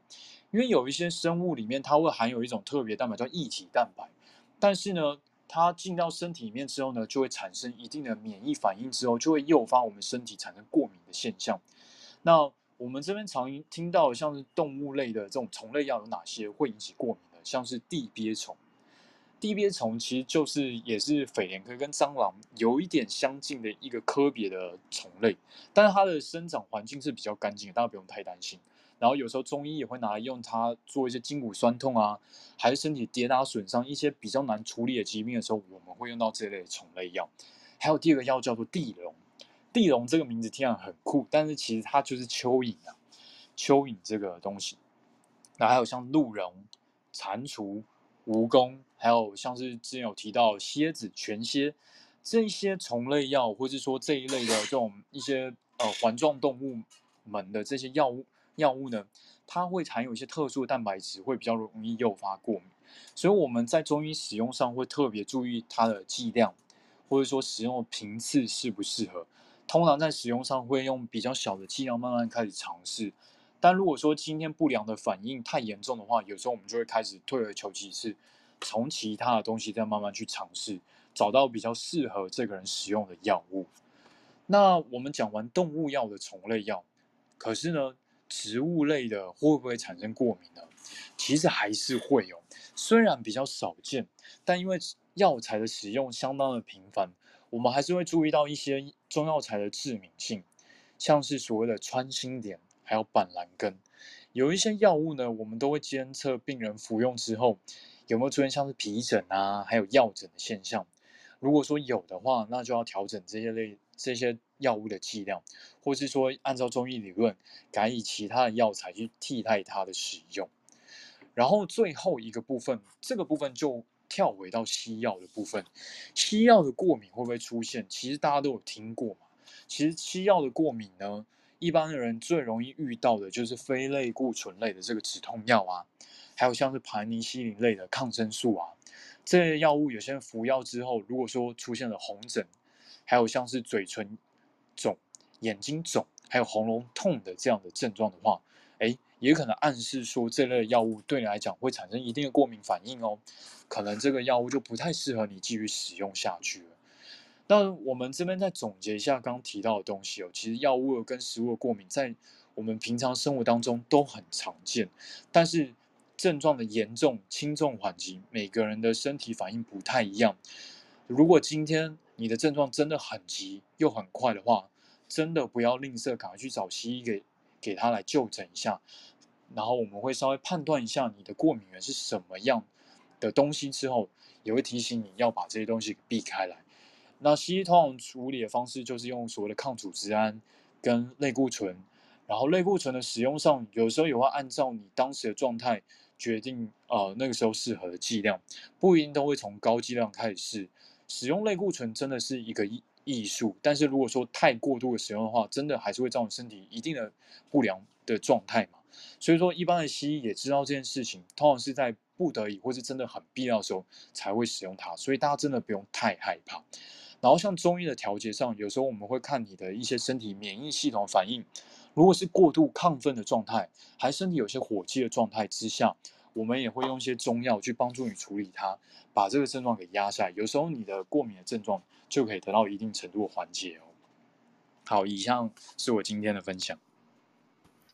因为有一些生物里面它会含有一种特别蛋白叫异体蛋白，但是呢，它进到身体里面之后呢，就会产生一定的免疫反应，之后就会诱发我们身体产生过敏的现象。那我们这边常听到像是动物类的这种虫类药有哪些会引起过敏的？像是地鳖虫。地鳖虫其实就是也是蜚蠊科跟蟑螂有一点相近的一个科别的虫类，但是它的生长环境是比较干净，大家不用太担心。然后有时候中医也会拿来用它做一些筋骨酸痛啊，还是身体跌打损伤一些比较难处理的疾病的时候，我们会用到这类虫类药。还有第二个药叫做地龙，地龙这个名字听起来很酷，但是其实它就是蚯蚓啊，蚯蚓这个东西。那还有像鹿茸、蟾蜍。蜈蚣，还有像是之前有提到蝎子、全蝎这些虫类药，或是说这一类的这种一些呃环状动物们的这些药物药物呢，它会含有一些特殊的蛋白质，会比较容易诱发过敏。所以我们在中医使用上会特别注意它的剂量，或者说使用频次适不适合。通常在使用上会用比较小的剂量，慢慢开始尝试。但如果说今天不良的反应太严重的话，有时候我们就会开始退而求其次，从其他的东西再慢慢去尝试，找到比较适合这个人使用的药物。那我们讲完动物药的虫类药，可是呢，植物类的会不会产生过敏呢？其实还是会有，虽然比较少见，但因为药材的使用相当的频繁，我们还是会注意到一些中药材的致敏性，像是所谓的穿心莲，还有板蓝根。有一些药物呢，我们都会监测病人服用之后有没有出现像是皮疹啊，还有药疹的现象。如果说有的话，那就要调整这些类这些药物的剂量，或是说按照中医理论，改以其他的药材去替代它的使用。然后最后一个部分，这个部分就跳回到西药的部分。西药的过敏会不会出现？其实大家都有听过嘛。其实西药的过敏呢，一般的人最容易遇到的就是非类固醇类的这个止痛药啊，还有像是盘尼西林类的抗生素啊，这些药物有些人服药之后，如果说出现了红疹，还有像是嘴唇肿、眼睛肿，还有喉咙痛的这样的症状的话，诶，也可能暗示说这类药物对你来讲会产生一定的过敏反应哦，可能这个药物就不太适合你继续使用下去了。那我们这边再总结一下刚刚提到的东西哦，其实药物跟食物的过敏在我们平常生活当中都很常见，但是症状的严重、轻重缓急，每个人的身体反应不太一样。如果今天你的症状真的很急又很快的话，真的不要吝啬，赶快去找西医给给他来就诊一下，然后我们会稍微判断一下你的过敏源是什么样的东西之后，也会提醒你要把这些东西避开来。那西医通常处理的方式就是用所谓的抗组织胺跟类固醇，然后类固醇的使用上，有时候也会按照你当时的状态决定，呃，那个时候适合的剂量，不一定都会从高剂量开始试。使用类固醇真的是一个艺艺术，但是如果说太过度的使用的话，真的还是会造成身体一定的不良的状态嘛。所以说，一般的西医也知道这件事情，通常是在不得已或是真的很必要的时候才会使用它，所以大家真的不用太害怕。然后像中医的调节上，有时候我们会看你的一些身体免疫系统反应。如果是过度亢奋的状态，还身体有些火气的状态之下，我们也会用一些中药去帮助你处理它，把这个症状给压下来。有时候你的过敏的症状就可以得到一定程度的缓解哦。好，以上是我今天的分享。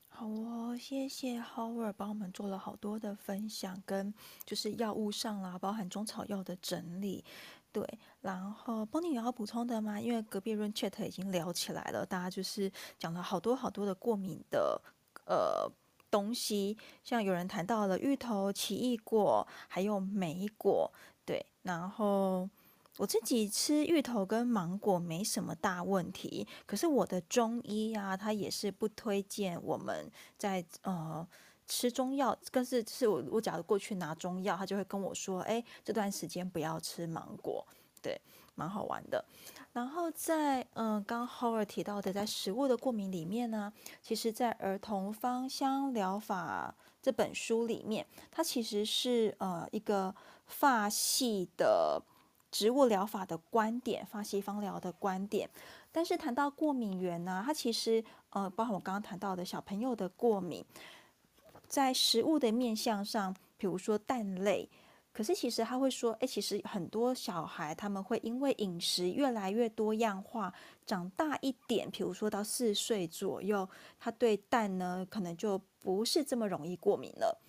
好哦，谢谢 Howard 帮我们做了好多的分享，跟就是药物上啦，包含中草药的整理。对，然后 Bonnie 有要补充的吗？因为隔壁 Room Chat 已经聊起来了，大家就是讲了好多好多的过敏的呃东西，像有人谈到了芋头、奇异果，还有莓果。对，然后我自己吃芋头跟芒果没什么大问题，可是我的中医啊，他也是不推荐我们在呃。吃中药，更是是我我假如过去拿中药，他就会跟我说，哎，这段时间不要吃芒果，对，蛮好玩的。然后在嗯，刚后尔提到的，在食物的过敏里面呢，其实，在儿童芳香疗法这本书里面，它其实是呃一个发系的植物疗法的观点，发系芳疗的观点。但是谈到过敏源呢，它其实呃，包括我刚刚谈到的小朋友的过敏。在食物的面相上，比如说蛋类，可是其实他会说，诶，其实很多小孩他们会因为饮食越来越多样化，长大一点，比如说到四岁左右，他对蛋呢可能就不是这么容易过敏了。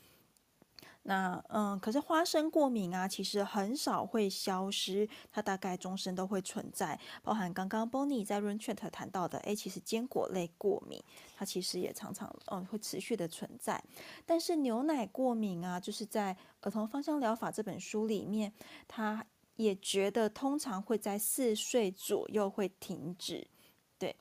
那嗯，可是花生过敏啊，其实很少会消失，它大概终身都会存在。包含刚刚 Bonnie 在 Room Chat 谈到的，诶，其实坚果类过敏，它其实也常常嗯会持续的存在。但是牛奶过敏啊，就是在《儿童芳香疗法》这本书里面，他也觉得通常会在四岁左右会停止。对，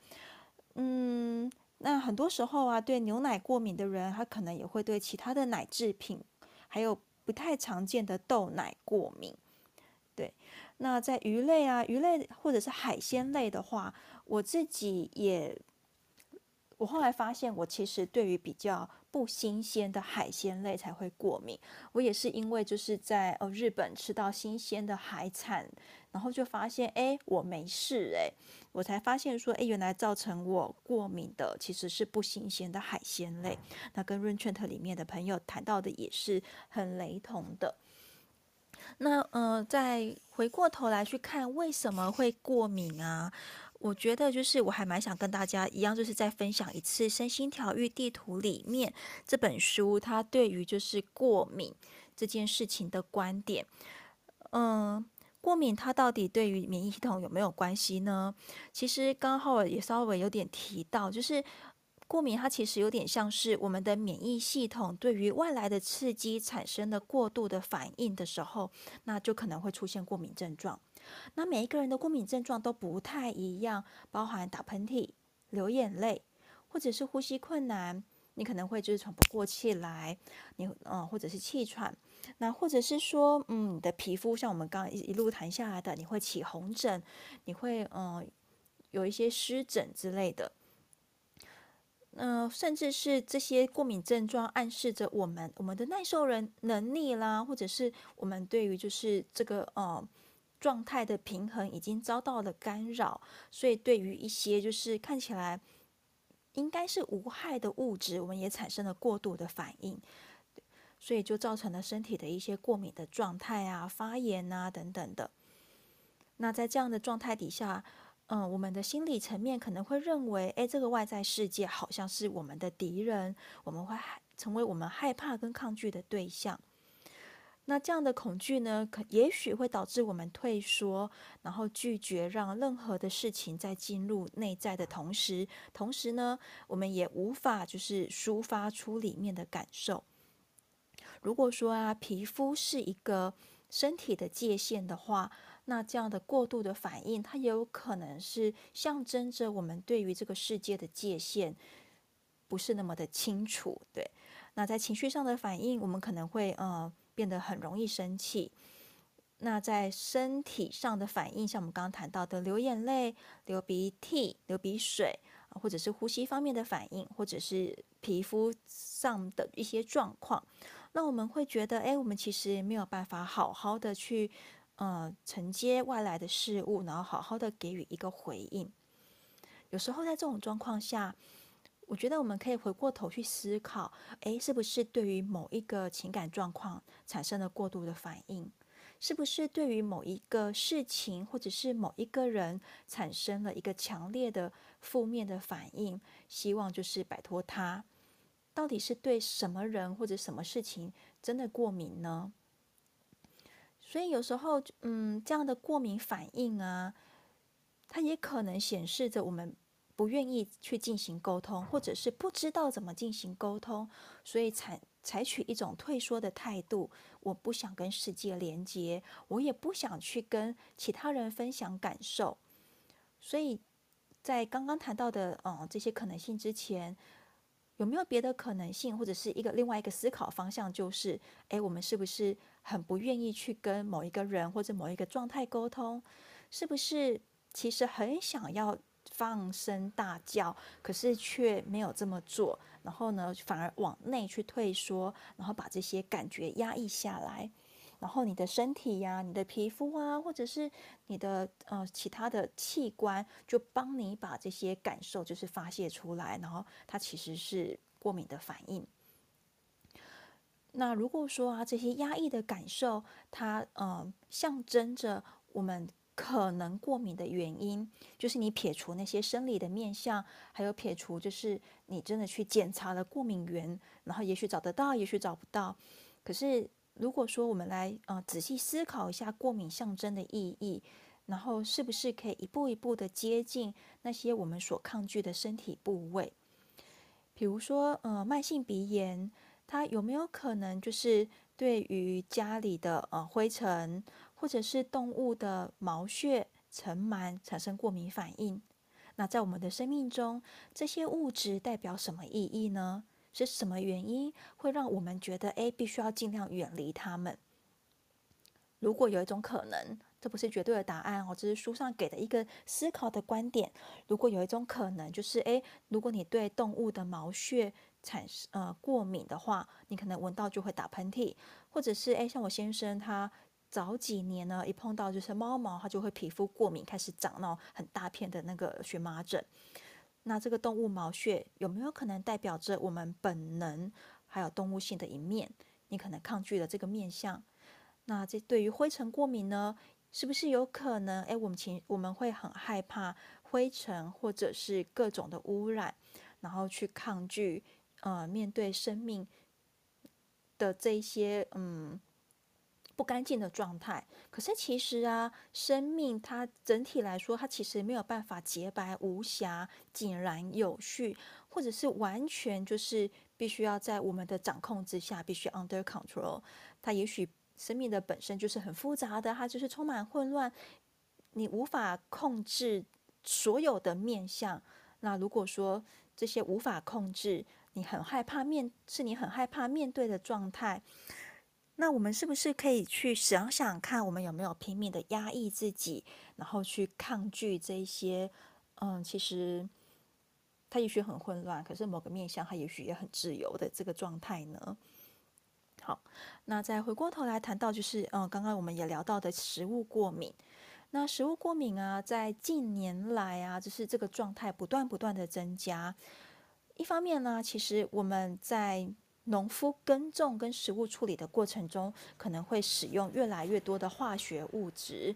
嗯，那很多时候啊，对牛奶过敏的人，他可能也会对其他的奶制品。还有不太常见的豆奶过敏，对。那在鱼类啊，鱼类或者是海鲜类的话，我自己也，我后来发现，我其实对于比较不新鲜的海鲜类才会过敏。我也是因为就是在呃日本吃到新鲜的海产，然后就发现，哎，我没事，哎。我才发现说，哎，原来造成我过敏的其实是不新鲜的海鲜类。那跟 Room Chat 里面的朋友谈到的也是很雷同的。那呃，再回过头来去看为什么会过敏啊？我觉得就是我还蛮想跟大家一样，就是再分享一次《身心调愈地图》里面这本书，它对于就是过敏这件事情的观点。嗯，过敏它到底对于免疫系统有没有关系呢？其实刚好也稍微有点提到，就是。过敏，它其实有点像是我们的免疫系统对于外来的刺激产生了过度的反应的时候，那就可能会出现过敏症状。那每一个人的过敏症状都不太一样，包含打喷嚏、流眼泪，或者是呼吸困难，你可能会就是喘不过气来，你嗯，或者是气喘，那或者是说，嗯，你的皮肤像我们刚刚一一路谈下来的，你会起红疹，你会嗯有一些湿疹之类的。嗯、甚至是这些过敏症状暗示着我们我们的耐受人能力啦，或者是我们对于就是这个呃状态的平衡已经遭到了干扰，所以对于一些就是看起来应该是无害的物质，我们也产生了过度的反应，所以就造成了身体的一些过敏的状态啊、发炎啊等等的。那在这样的状态底下。嗯，我们的心理层面可能会认为，哎，这个外在世界好像是我们的敌人，我们会害成为我们害怕跟抗拒的对象。那这样的恐惧呢，可也许会导致我们退缩，然后拒绝让任何的事情在进入内在的同时，同时呢，我们也无法就是抒发出里面的感受。如果说啊，皮肤是一个身体的界限的话。那这样的过度的反应，它也有可能是象征着我们对于这个世界的界限不是那么的清楚。对，那在情绪上的反应，我们可能会呃变得很容易生气。那在身体上的反应，像我们刚刚谈到的流眼泪、流鼻涕、流鼻水，或者是呼吸方面的反应，或者是皮肤上的一些状况，那我们会觉得，哎，我们其实没有办法好好的去。呃，承接外来的事物，然后好好的给予一个回应。有时候在这种状况下，我觉得我们可以回过头去思考：诶，是不是对于某一个情感状况产生了过度的反应？是不是对于某一个事情或者是某一个人产生了一个强烈的负面的反应？希望就是摆脱它。到底是对什么人或者什么事情真的过敏呢？所以有时候，嗯，这样的过敏反应啊，它也可能显示着我们不愿意去进行沟通，或者是不知道怎么进行沟通，所以采采取一种退缩的态度。我不想跟世界连接，我也不想去跟其他人分享感受。所以在刚刚谈到的，嗯，这些可能性之前。有没有别的可能性，或者是一个另外一个思考方向，就是，诶，我们是不是很不愿意去跟某一个人或者某一个状态沟通？是不是其实很想要放声大叫，可是却没有这么做？然后呢，反而往内去退缩，然后把这些感觉压抑下来。然后你的身体呀、你的皮肤啊，或者是你的呃其他的器官，就帮你把这些感受就是发泄出来，然后它其实是过敏的反应。那如果说啊，这些压抑的感受，它呃象征着我们可能过敏的原因，就是你撇除那些生理的面向，还有撇除就是你真的去检查了过敏源，然后也许找得到，也许找不到，可是。如果说我们来呃仔细思考一下过敏象征的意义，然后是不是可以一步一步的接近那些我们所抗拒的身体部位？比如说呃慢性鼻炎，它有没有可能就是对于家里的呃灰尘或者是动物的毛屑、尘螨产生过敏反应？那在我们的生命中，这些物质代表什么意义呢？是什么原因会让我们觉得，哎，必须要尽量远离它们？如果有一种可能，这不是绝对的答案哦，这是书上给的一个思考的观点。如果有一种可能，就是，哎，如果你对动物的毛屑产生呃过敏的话，你可能闻到就会打喷嚏，或者是，哎，像我先生他早几年呢，一碰到就是猫毛，它就会皮肤过敏，开始长那种很大片的那个荨麻疹。那这个动物毛屑有没有可能代表着我们本能还有动物性的一面？你可能抗拒了这个面相。那这对于灰尘过敏呢？是不是有可能？诶，我们情我们会很害怕灰尘或者是各种的污染，然后去抗拒呃面对生命的这一些嗯。不干净的状态，可是其实啊，生命它整体来说，它其实没有办法洁白无瑕、井然有序，或者是完全就是必须要在我们的掌控之下，必须 under control。它也许生命的本身就是很复杂的，它就是充满混乱，你无法控制所有的面相。那如果说这些无法控制，你很害怕面，是你很害怕面对的状态。那我们是不是可以去想想看，我们有没有拼命的压抑自己，然后去抗拒这一些？嗯，其实它也许很混乱，可是某个面向它也许也很自由的这个状态呢？好，那再回过头来谈到，就是嗯，刚刚我们也聊到的食物过敏。那食物过敏啊，在近年来啊，就是这个状态不断不断的增加。一方面呢，其实我们在农夫耕种跟食物处理的过程中，可能会使用越来越多的化学物质。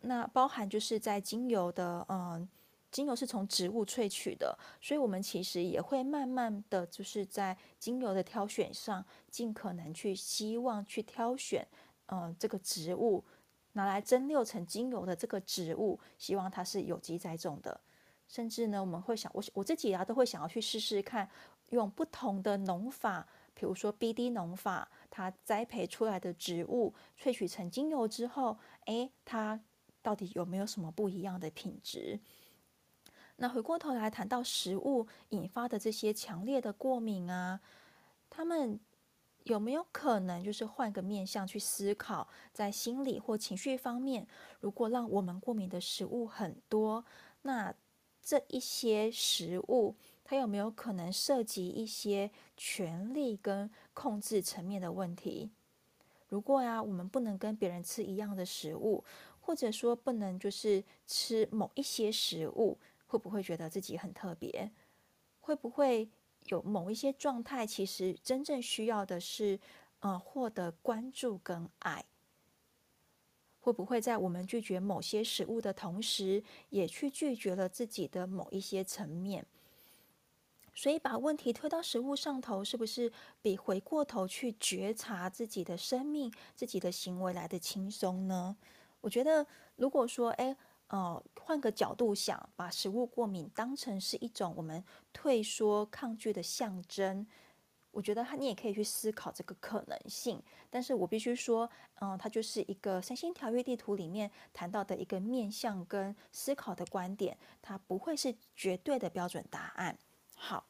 那包含就是在精油的，嗯，精油是从植物萃取的，所以我们其实也会慢慢的就是在精油的挑选上，尽可能去希望去挑选，嗯，这个植物拿来蒸馏成精油的这个植物，希望它是有机栽种的。甚至呢，我们会想，我我自己啊，都会想要去试试看。用不同的农法，比如说 BD 农法，它栽培出来的植物萃取成精油之后，诶，它到底有没有什么不一样的品质？那回过头来谈到食物引发的这些强烈的过敏啊，他们有没有可能就是换个面向去思考，在心理或情绪方面，如果让我们过敏的食物很多，那这一些食物。它有没有可能涉及一些权力跟控制层面的问题？如果呀，我们不能跟别人吃一样的食物，或者说不能就是吃某一些食物，会不会觉得自己很特别？会不会有某一些状态，其实真正需要的是，呃，获得关注跟爱？会不会在我们拒绝某些食物的同时，也去拒绝了自己的某一些层面？所以把问题推到食物上头，是不是比回过头去觉察自己的生命、自己的行为来得轻松呢？我觉得，如果说，哎，呃，换个角度想，把食物过敏当成是一种我们退缩、抗拒的象征，我觉得你也可以去思考这个可能性。但是我必须说，嗯、它就是一个身心条约地图里面谈到的一个面向跟思考的观点，它不会是绝对的标准答案。好。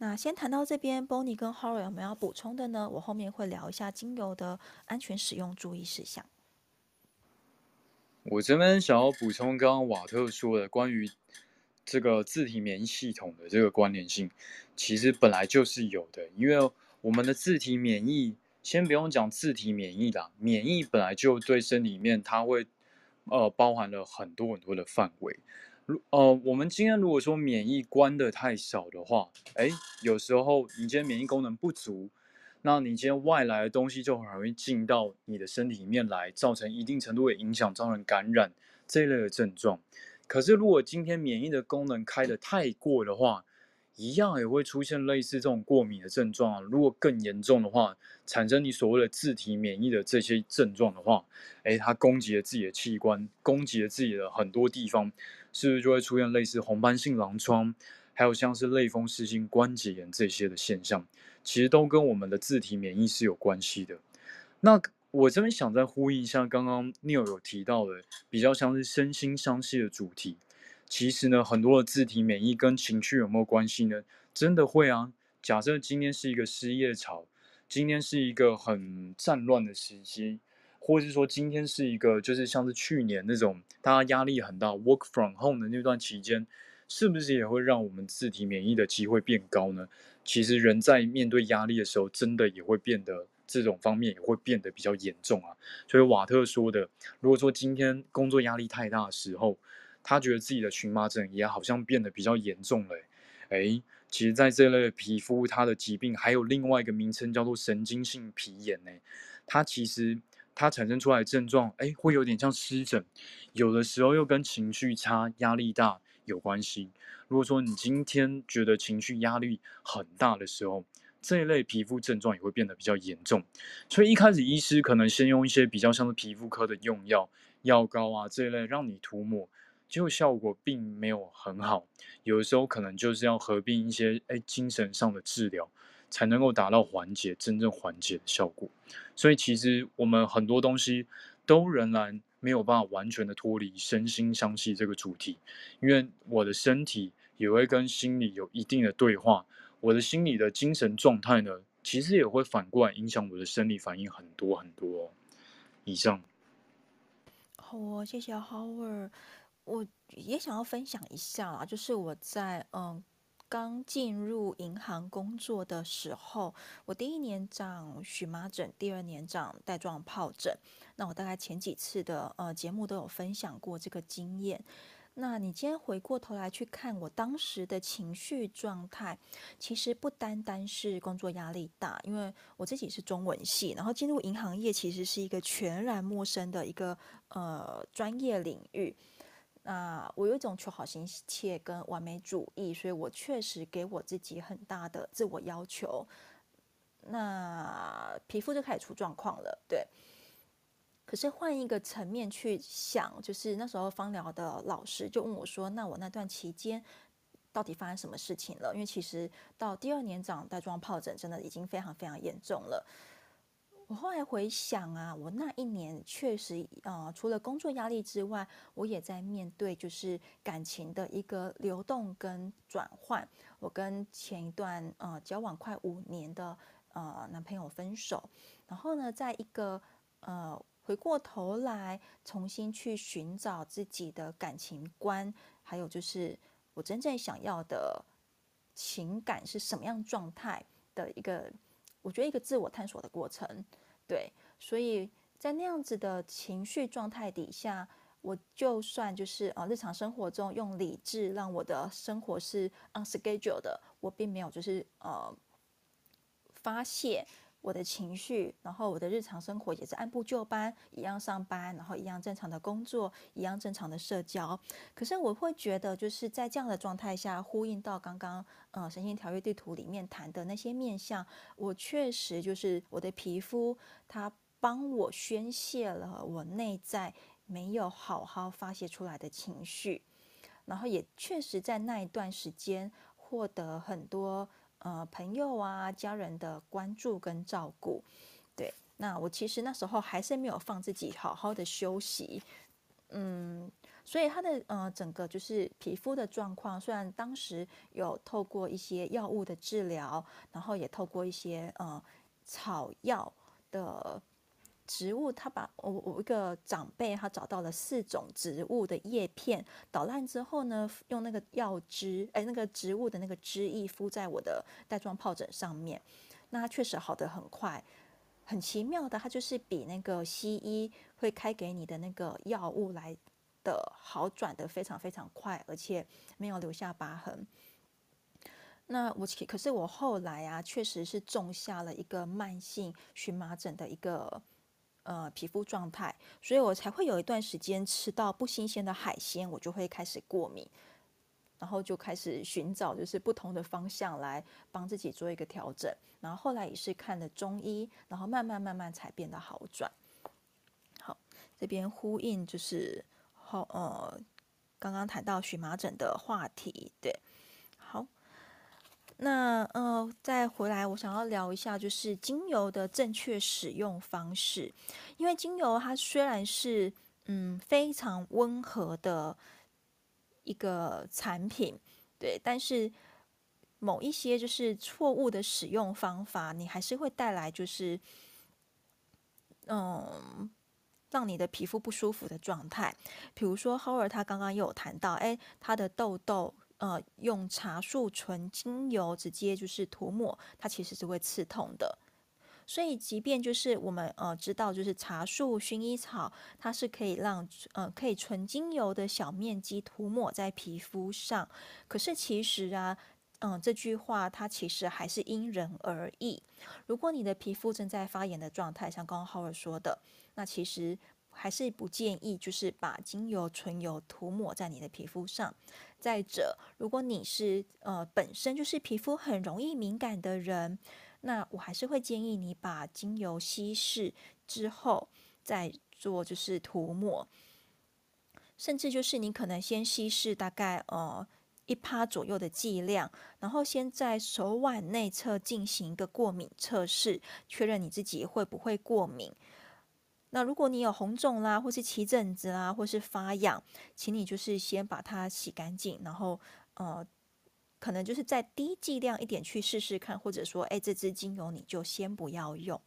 那先谈到这边，Bonnie 跟 Howard 有没有要补充的呢？我后面会聊一下精油的安全使用注意事项。我这边想要补充刚刚瓦特说的关于这个自体免疫系统的这个关联性，其实本来就是有的，因为我们的自体免疫，先不用讲自体免疫啦，免疫本来就对身体里面它会呃包含了很多很多的范围。如呃，我们今天如果说免疫关得太少的话，哎，有时候你今天免疫功能不足，那你今天外来的东西就很容易进到你的身体里面来，造成一定程度的影响，造成感染这一类的症状。可是如果今天免疫的功能开得太过的话，一样也会出现类似这种过敏的症状。如果更严重的话，产生你所谓的自体免疫的这些症状的话，哎，它攻击了自己的器官，攻击了自己的很多地方。是不是就会出现类似红斑性狼疮，还有像是类风湿性关节炎这些的现象？其实都跟我们的自体免疫是有关系的。那我这边想再呼应一下刚刚 Neil 有提到的，比较像是身心相系的主题。其实呢，很多的自体免疫跟情绪有没有关系呢？真的会啊。假设今天是一个失业潮，今天是一个很战乱的时期。或者是说，今天是一个就是像是去年那种大家压力很大，work from home 的那段期间，是不是也会让我们自体免疫的机会变高呢？其实人在面对压力的时候，真的也会变得这种方面也会变得比较严重啊。所以瓦特说的，如果说今天工作压力太大的时候，他觉得自己的荨麻疹也好像变得比较严重了。诶，其实在这类的皮肤，它的疾病还有另外一个名称叫做神经性皮炎呢。它其实。它产生出来的症状，哎，会有点像湿疹，有的时候又跟情绪差、压力大有关系。如果说你今天觉得情绪压力很大的时候，这一类皮肤症状也会变得比较严重。所以一开始医师可能先用一些比较像是皮肤科的用药、药膏啊这一类让你涂抹，结果效果并没有很好。有的时候可能就是要合并一些哎精神上的治疗。才能够达到缓解，真正缓解的效果。所以其实我们很多东西都仍然没有办法完全的脱离身心相系这个主题，因为我的身体也会跟心理有一定的对话，我的心理的精神状态呢，其实也会反过来影响我的生理反应很多很多。以上。好哦，谢谢 Howard。我也想要分享一下啊，就是我在嗯。刚进入银行工作的时候，我第一年长荨麻疹，第二年长带状疱疹。那我大概前几次的呃节目都有分享过这个经验。那你今天回过头来去看我当时的情绪状态，其实不单单是工作压力大，因为我自己是中文系，然后进入银行业其实是一个全然陌生的一个呃专业领域。那我有一种求好心切跟完美主义，所以我确实给我自己很大的自我要求。那皮肤就开始出状况了，对。可是换一个层面去想，就是那时候芳疗的老师就问我说：“那我那段期间到底发生什么事情了？”因为其实到第二年长带状疱疹，真的已经非常非常严重了。我后来回想啊，我那一年确实，呃，除了工作压力之外，我也在面对就是感情的一个流动跟转换。我跟前一段呃交往快五年的呃男朋友分手，然后呢，在一个呃回过头来重新去寻找自己的感情观，还有就是我真正想要的情感是什么样状态的一个。我觉得一个自我探索的过程，对，所以在那样子的情绪状态底下，我就算就是呃日常生活中用理智让我的生活是 on schedule 的，我并没有就是呃发泄。我的情绪，然后我的日常生活也是按部就班，一样上班，然后一样正常的工作，一样正常的社交。可是我会觉得，就是在这样的状态下，呼应到刚刚呃神仙调愈地图里面谈的那些面相，我确实就是我的皮肤，它帮我宣泄了我内在没有好好发泄出来的情绪，然后也确实在那一段时间获得很多。呃，朋友啊，家人的关注跟照顾，对，那我其实那时候还是没有放自己好好的休息，嗯，所以他的呃整个就是皮肤的状况，虽然当时有透过一些药物的治疗，然后也透过一些呃草药的。植物，他把我我一个长辈，他找到了四种植物的叶片，捣烂之后呢，用那个药汁，哎，那个植物的那个汁液敷在我的带状疱疹上面，那确实好的很快，很奇妙的，它就是比那个西医会开给你的那个药物来的好转的非常非常快，而且没有留下疤痕。那我可是我后来啊，确实是种下了一个慢性荨麻疹的一个。呃，皮肤状态，所以我才会有一段时间吃到不新鲜的海鲜，我就会开始过敏，然后就开始寻找就是不同的方向来帮自己做一个调整，然后后来也是看了中医，然后慢慢慢慢才变得好转。好，这边呼应就是后呃刚刚谈到荨麻疹的话题，对。那呃，再回来，我想要聊一下，就是精油的正确使用方式。因为精油它虽然是嗯非常温和的一个产品，对，但是某一些就是错误的使用方法，你还是会带来就是嗯让你的皮肤不舒服的状态。比如说，Howard 他刚刚有谈到，哎，他的痘痘。呃，用茶树纯精油直接就是涂抹，它其实是会刺痛的。所以，即便就是我们呃知道，就是茶树、薰衣草，它是可以让呃可以纯精油的小面积涂抹在皮肤上。可是其实啊，嗯，这句话它其实还是因人而异。如果你的皮肤正在发炎的状态，像刚刚浩尔说的，那其实还是不建议就是把精油、纯油涂抹在你的皮肤上。再者，如果你是呃本身就是皮肤很容易敏感的人，那我还是会建议你把精油稀释之后再做就是涂抹，甚至就是你可能先稀释大概呃。一趴左右的剂量，然后先在手腕内侧进行一个过敏测试，确认你自己会不会过敏。那如果你有红肿啦，或是起疹子啦，或是发痒，请你就是先把它洗干净，然后呃，可能就是再低剂量一点去试试看，或者说，哎，这支精油你就先不要用。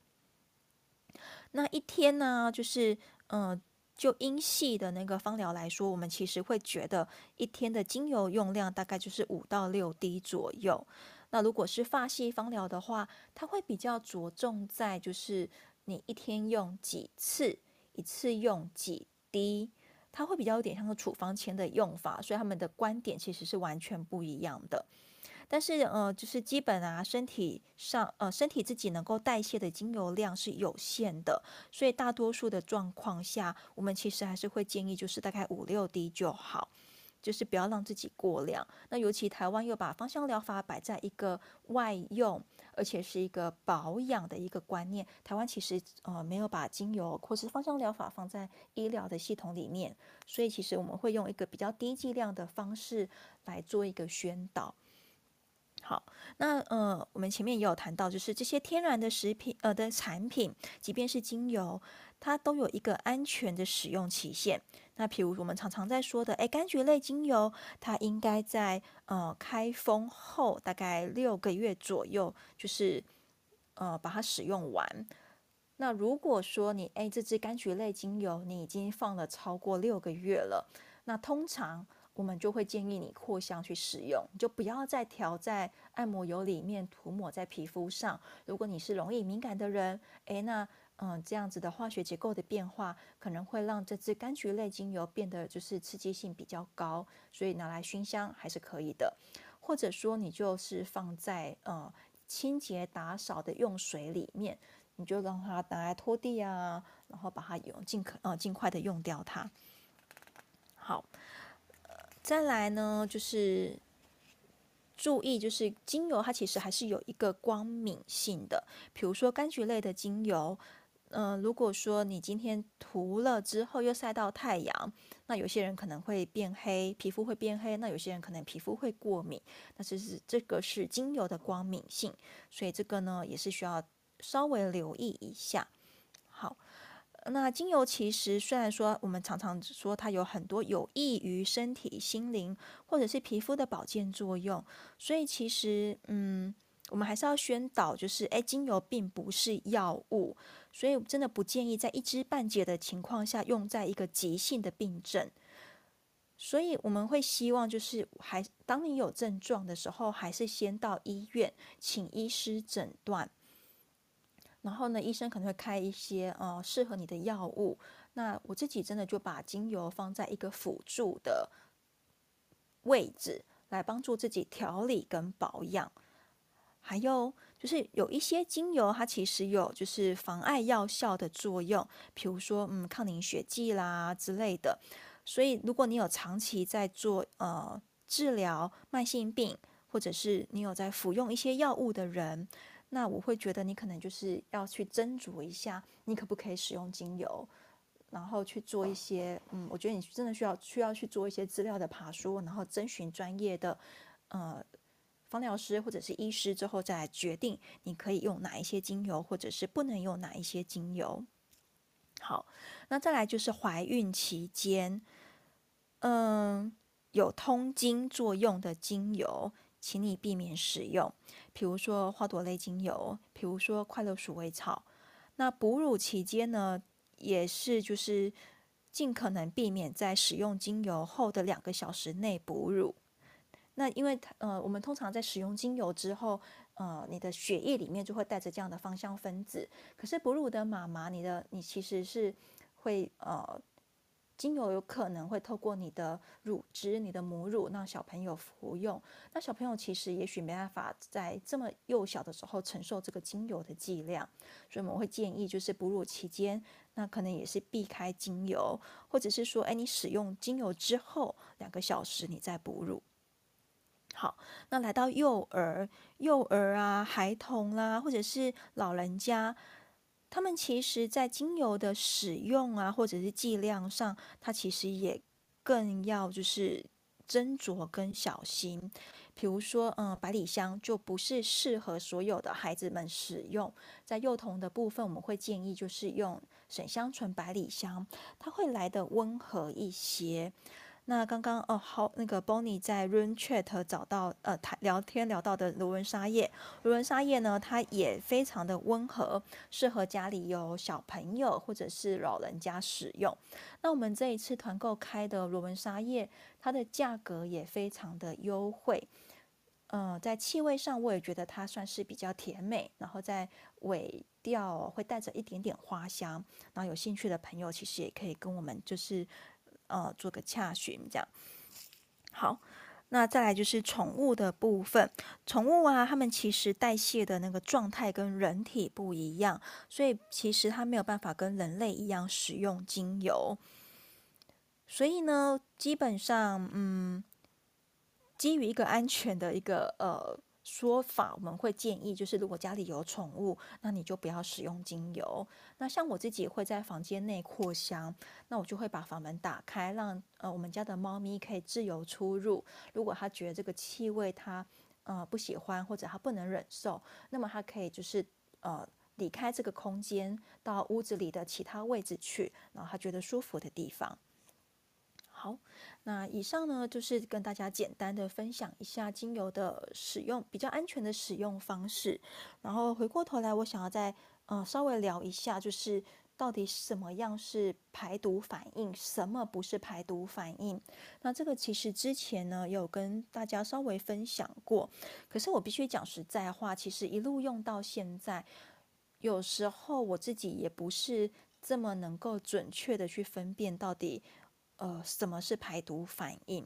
那一天呢，就是嗯。呃就英系的那个芳疗来说，我们其实会觉得一天的精油用量大概就是五到六滴左右。那如果是法系芳疗的话，它会比较着重在就是你一天用几次，一次用几滴，它会比较有点像是处方箋的用法，所以他们的观点其实是完全不一样的。但是，呃，就是基本啊，身体上，呃，身体自己能够代谢的精油量是有限的，所以大多数的状况下，我们其实还是会建议，就是大概五六滴就好，就是不要让自己过量。那尤其台湾又把芳香疗法摆在一个外用，而且是一个保养的一个观念，台湾其实呃没有把精油或是芳香疗法放在医疗的系统里面，所以其实我们会用一个比较低剂量的方式来做一个宣导。好，那呃，我们前面也有谈到，就是这些天然的食品呃的产品，即便是精油，它都有一个安全的使用期限。那譬如我们常常在说的，哎，柑橘类精油，它应该在呃开封后大概六个月左右，就是呃把它使用完。那如果说你哎这支柑橘类精油你已经放了超过六个月了，那通常。我们就会建议你扩香去使用，就不要再调在按摩油里面涂抹在皮肤上。如果你是容易敏感的人，诶，那嗯这样子的化学结构的变化可能会让这支柑橘类精油变得就是刺激性比较高，所以拿来熏香还是可以的。或者说你就是放在呃清洁打扫的用水里面，你就让它拿来拖地啊，然后把它用尽可呃尽快的用掉它。好。再来呢，就是注意，就是精油它其实还是有一个光敏性的。比如说柑橘类的精油，嗯、如果说你今天涂了之后又晒到太阳，那有些人可能会变黑，皮肤会变黑；那有些人可能皮肤会过敏。那这是这个是精油的光敏性，所以这个呢也是需要稍微留意一下。好。那精油其实虽然说我们常常说它有很多有益于身体、心灵或者是皮肤的保健作用，所以其实嗯，我们还是要宣导，就是诶，精油并不是药物，所以真的不建议在一知半解的情况下用在一个急性的病症。所以我们会希望就是还当你有症状的时候，还是先到医院请医师诊断。然后呢，医生可能会开一些呃适合你的药物。那我自己真的就把精油放在一个辅助的位置，来帮助自己调理跟保养。还有就是有一些精油，它其实有就是妨碍药效的作用，比如说嗯抗凝血剂啦之类的。所以如果你有长期在做呃治疗慢性病，或者是你有在服用一些药物的人。那我会觉得你可能就是要去斟酌一下，你可不可以使用精油，然后去做一些，嗯，我觉得你真的需要需要去做一些资料的爬梳，然后征询专业的，呃，芳疗师或者是医师之后再来决定你可以用哪一些精油，或者是不能用哪一些精油。好，那再来就是怀孕期间，嗯，有通经作用的精油。请你避免使用，比如说花朵类精油，比如说快乐鼠尾草。那哺乳期间呢，也是就是尽可能避免在使用精油后的两个小时内哺乳。那因为呃，我们通常在使用精油之后，呃，你的血液里面就会带着这样的芳香分子。可是哺乳的妈妈，你的你其实是会呃。精油有可能会透过你的乳汁、你的母乳让小朋友服用。那小朋友其实也许没办法在这么幼小的时候承受这个精油的剂量，所以我们会建议就是哺乳期间，那可能也是避开精油，或者是说，哎，你使用精油之后两个小时你再哺乳。好，那来到幼儿、幼儿啊、孩童啦，或者是老人家，他们其实在精油的使用啊，或者是剂量上，它其实也更要就是斟酌跟小心。比如说，嗯，百里香就不是适合所有的孩子们使用。在幼童的部分，我们会建议就是用沈香醇百里香，它会来得温和一些。那刚刚哦，好，那个 Bonnie 在 Room Chat 找到呃谈聊天聊到的罗文沙叶，罗文沙叶呢，它也非常的温和，适合家里有小朋友或者是老人家使用。那我们这一次团购开的罗文沙叶，它的价格也非常的优惠。嗯、呃，在气味上我也觉得它算是比较甜美，然后在尾调会带着一点点花香。然后有兴趣的朋友其实也可以跟我们就是。呃，做个洽询这样。好，那再来就是宠物的部分。宠物啊，它们其实代谢的那个状态跟人体不一样，所以其实它没有办法跟人类一样使用精油。所以呢，基本上，嗯，基于一个安全的一个呃。说法，我们会建议就是，如果家里有宠物，那你就不要使用精油。那像我自己会在房间内扩香，那我就会把房门打开，让呃我们家的猫咪可以自由出入。如果它觉得这个气味它呃不喜欢或者它不能忍受，那么它可以就是呃离开这个空间，到屋子里的其他位置去，然后它觉得舒服的地方。好。那以上呢，就是跟大家简单的分享一下精油的使用，比较安全的使用方式。然后回过头来，我想要再呃稍微聊一下，就是到底什么样是排毒反应，什么不是排毒反应。那这个其实之前呢有跟大家稍微分享过，可是我必须讲实在话，其实一路用到现在，有时候我自己也不是这么能够准确的去分辨到底。呃，什么是排毒反应？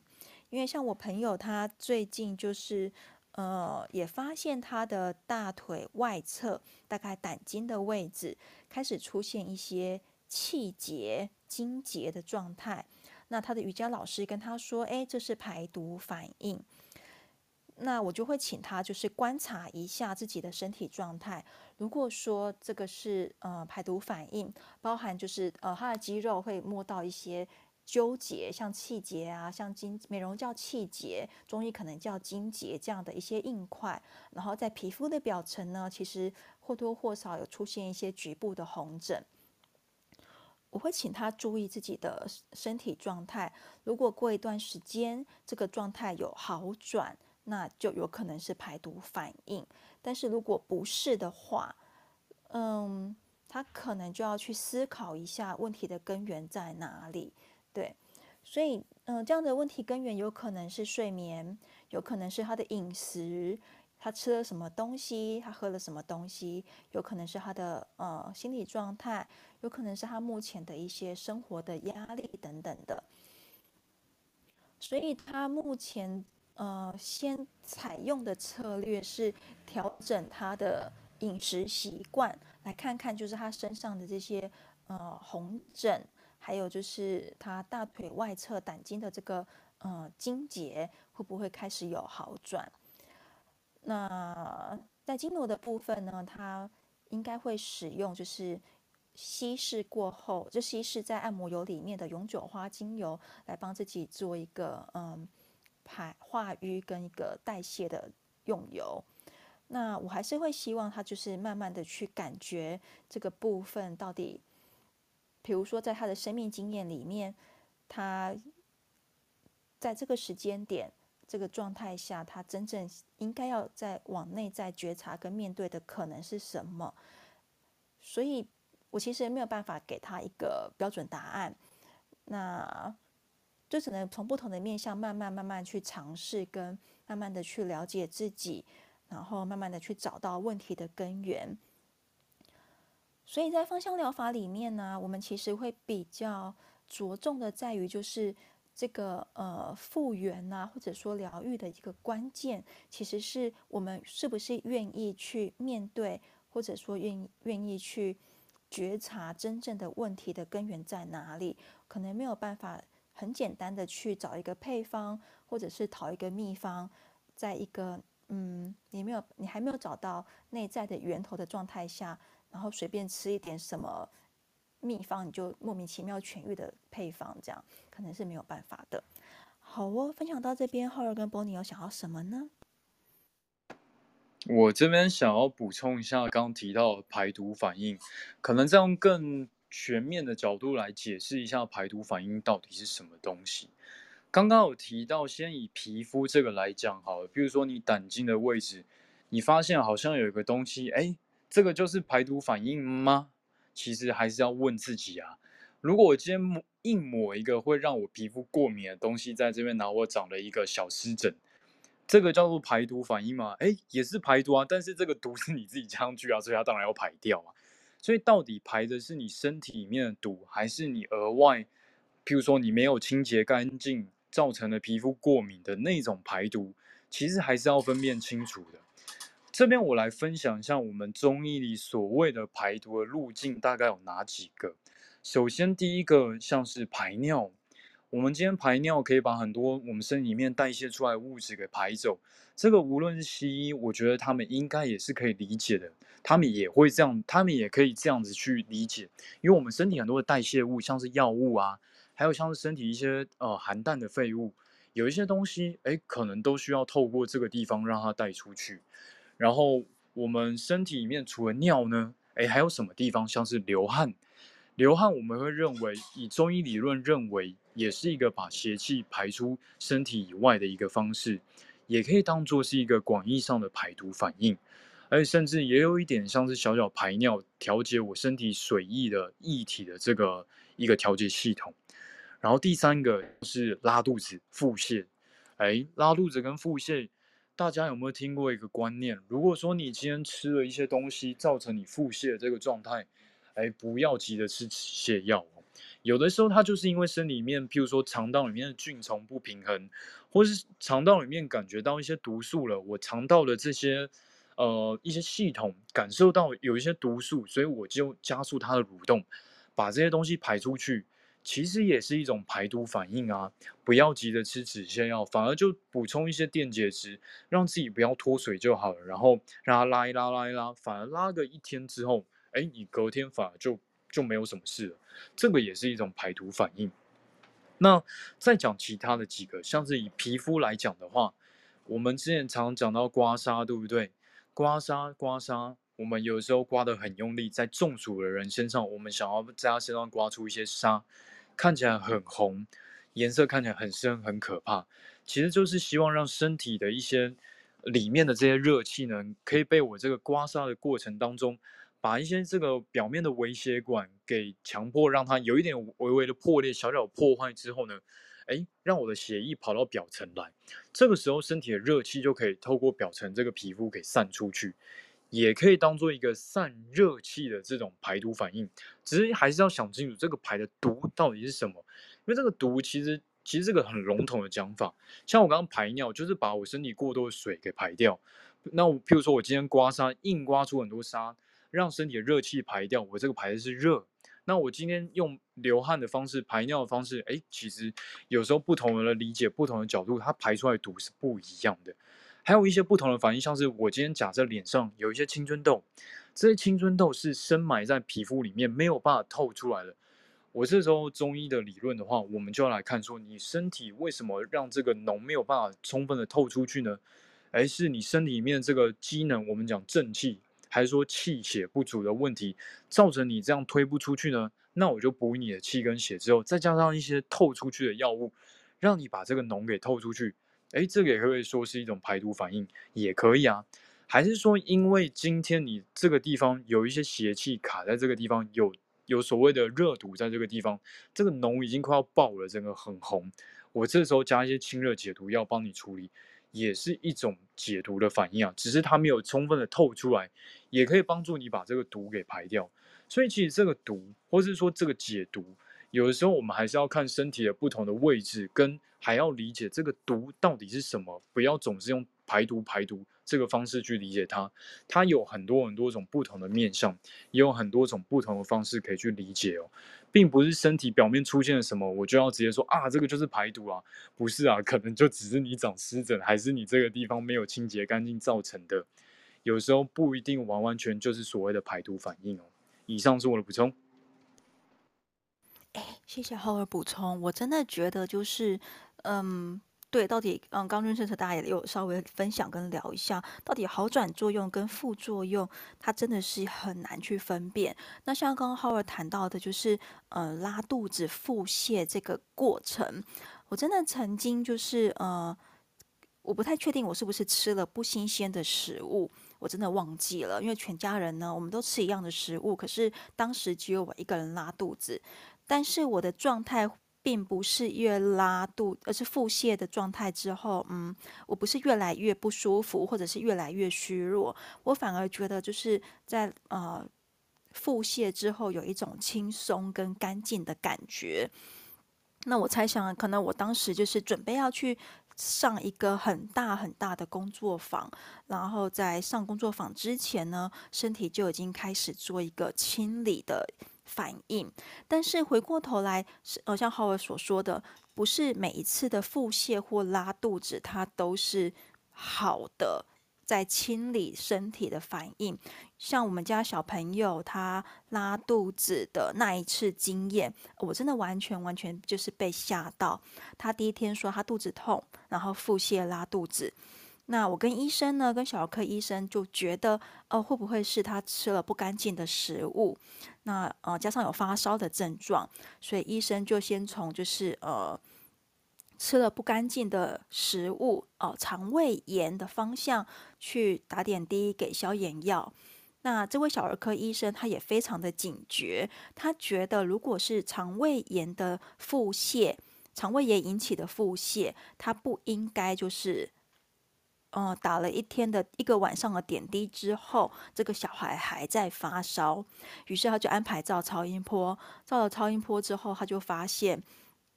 因为像我朋友，他最近就是呃，也发现他的大腿外侧，大概胆经的位置，开始出现一些气结、筋结的状态。那他的瑜伽老师跟他说：“哎，这是排毒反应。”那我就会请他就是观察一下自己的身体状态。如果说这个是呃排毒反应，包含就是呃他的肌肉会摸到一些。纠结，像气结啊，像筋美容叫气结，中医可能叫筋结这样的一些硬块，然后在皮肤的表层呢，其实或多或少有出现一些局部的红疹。我会请他注意自己的身体状态，如果过一段时间这个状态有好转，那就有可能是排毒反应。但是如果不是的话，嗯，他可能就要去思考一下问题的根源在哪里。对，所以嗯、这样的问题根源有可能是睡眠，有可能是他的饮食，他吃了什么东西，他喝了什么东西，有可能是他的呃心理状态，有可能是他目前的一些生活的压力等等的。所以他目前呃先采用的策略是调整他的饮食习惯，来看看就是他身上的这些呃红疹。还有就是，他大腿外侧胆经的这个呃筋结会不会开始有好转？那在经络的部分呢，它应该会使用就是稀释过后，就稀释在按摩油里面的永久花精油来帮自己做一个嗯排化瘀跟一个代谢的用油。那我还是会希望他就是慢慢的去感觉这个部分到底。比如说，在他的生命经验里面，他在这个时间点、这个状态下，他真正应该要在往内在觉察跟面对的可能是什么？所以，我其实没有办法给他一个标准答案，那就只能从不同的面向慢慢、慢慢去尝试，跟慢慢的去了解自己，然后慢慢的去找到问题的根源。所以在芳香疗法里面呢，我们其实会比较着重的在于就是这个呃复原呐，或者说疗愈的一个关键，其实是我们是不是愿意去面对，或者说愿愿意去觉察真正的问题的根源在哪里？可能没有办法很简单的去找一个配方，或者是讨一个秘方，在一个嗯你没有你还没有找到内在的源头的状态下，然后随便吃一点什么。秘方你就莫名其妙痊愈的配方，这样可能是没有办法的。好哦，分享到这边，浩尔跟波尼有想要什么呢？我这边想要补充一下刚提到排毒反应，可能这样更全面的角度来解释一下排毒反应到底是什么东西。刚刚有提到，先以皮肤这个来讲好了，比如说你胆经的位置，你发现好像有一个东西，哎，这个就是排毒反应吗？其实还是要问自己啊，如果我今天抹硬抹一个会让我皮肤过敏的东西在这边，然后我长了一个小湿疹，这个叫做排毒反应吗？哎，也是排毒啊，但是这个毒是你自己加上去啊，所以它当然要排掉啊。所以到底排的是你身体里面的毒，还是你额外，譬如说你没有清洁干净造成的皮肤过敏的那种排毒，其实还是要分辨清楚的。这边我来分享一下我们中医里所谓的排毒的路径大概有哪几个。首先，第一个像是排尿，我们今天排尿可以把很多我们身体里面代谢出来的物质给排走。这个无论是西医，我觉得他们应该也是可以理解的，他们也会这样，他们也可以这样子去理解，因为我们身体很多的代谢物，像是药物啊，还有像是身体一些呃含氮的废物，有一些东西，哎，可能都需要透过这个地方让它带出去。然后我们身体里面除了尿呢，哎，还有什么地方像是流汗？流汗我们会认为，以中医理论认为，也是一个把邪气排出身体以外的一个方式，也可以当做是一个广义上的排毒反应，而且甚至也有一点像是小小排尿，调节我身体水液的液体的这个一个调节系统。然后第三个是拉肚子、腹泻，哎，拉肚子跟腹泻。大家有没有听过一个观念？如果说你今天吃了一些东西，造成你腹泻这个状态，哎，不要急着吃泻药。有的时候它就是因为身里面，譬如说肠道里面的菌丛不平衡，或是肠道里面感觉到一些毒素了，我肠道的这些呃一些系统感受到有一些毒素，所以我就加速它的蠕动，把这些东西排出去。其实也是一种排毒反应啊，不要急着吃止泻药，反而就补充一些电解质，让自己不要脱水就好了。然后让它拉一拉，拉一拉，反而拉个一天之后，哎，你隔天反而就就没有什么事了。这个也是一种排毒反应。那再讲其他的几个，像是以皮肤来讲的话，我们之前常讲到刮痧，对不对？刮痧，刮痧。我们有时候刮得很用力，在中暑的人身上，我们想要在他身上刮出一些痧，看起来很红，颜色看起来很深，很可怕。其实就是希望让身体的一些里面的这些热气呢，可以被我这个刮痧的过程当中，把一些这个表面的微血管给强迫让它有一点微微的破裂，小小破坏之后呢，哎，让我的血液跑到表层来，这个时候身体的热气就可以透过表层这个皮肤给散出去。也可以当做一个散热器的这种排毒反应，只是还是要想清楚这个排的毒到底是什么，因为这个毒其实其实这个很笼统的讲法，像我刚刚排尿就是把我身体过多的水给排掉，那我譬如说我今天刮痧硬刮出很多痧，让身体的热气排掉，我这个排的是热，那我今天用流汗的方式排尿的方式，哎，其实有时候不同人的理解，不同的角度，它排出来的毒是不一样的。还有一些不同的反应，像是我今天假设脸上有一些青春痘，这些青春痘是深埋在皮肤里面，没有办法透出来的。我这时候中医的理论的话，我们就要来看说，你身体为什么让这个脓没有办法充分的透出去呢？而是你身体里面这个机能，我们讲正气，还是说气血不足的问题，造成你这样推不出去呢？那我就补你的气跟血之后，再加上一些透出去的药物，让你把这个脓给透出去。哎，这个也可以说是一种排毒反应，也可以啊。还是说，因为今天你这个地方有一些邪气卡在这个地方，有有所谓的热毒在这个地方，这个脓已经快要爆了，整个很红。我这时候加一些清热解毒药帮你处理，也是一种解毒的反应啊。只是它没有充分的透出来，也可以帮助你把这个毒给排掉。所以其实这个毒，或是说这个解毒。有的时候我们还是要看身体的不同的位置，跟还要理解这个毒到底是什么，不要总是用排毒排毒这个方式去理解它。它有很多很多种不同的面向，也有很多种不同的方式可以去理解哦，并不是身体表面出现了什么，我就要直接说啊，这个就是排毒啊，不是啊，可能就只是你长湿疹，还是你这个地方没有清洁干净造成的。有时候不一定完完全就是所谓的排毒反应哦。以上是我的补充。谢谢浩尔补充，我真的觉得就是，嗯，对，到底，嗯，刚刚政策大家也有稍微分享跟聊一下，到底好转作用跟副作用，它真的是很难去分辨。那像刚刚浩尔谈到的，就是，呃，拉肚子、腹泻这个过程，我真的曾经就是，呃，我不太确定我是不是吃了不新鲜的食物，我真的忘记了，因为全家人呢，我们都吃一样的食物，可是当时只有我一个人拉肚子。但是我的状态并不是越拉肚，而是腹泻的状态之后，嗯，我不是越来越不舒服，或者是越来越虚弱，我反而觉得就是在呃腹泻之后有一种轻松跟干净的感觉。那我猜想，可能我当时就是准备要去上一个很大很大的工作坊，然后在上工作坊之前呢，身体就已经开始做一个清理的。反应，但是回过头来，是呃，像浩尔所说的，不是每一次的腹泻或拉肚子，它都是好的，在清理身体的反应。像我们家小朋友他拉肚子的那一次经验，我真的完全完全就是被吓到。他第一天说他肚子痛，然后腹泻拉肚子。那我跟医生呢，跟小儿科医生就觉得，呃，会不会是他吃了不干净的食物？那呃，加上有发烧的症状，所以医生就先从就是呃，吃了不干净的食物哦，呃，肠胃炎的方向去打点滴给消炎药。那这位小儿科医生他也非常的警觉，他觉得如果是肠胃炎的腹泻，肠胃炎引起的腹泻，他不应该就是。嗯，打了一天的一个晚上的点滴之后，这个小孩还在发烧，于是他就安排照超音波。照了超音波之后，他就发现，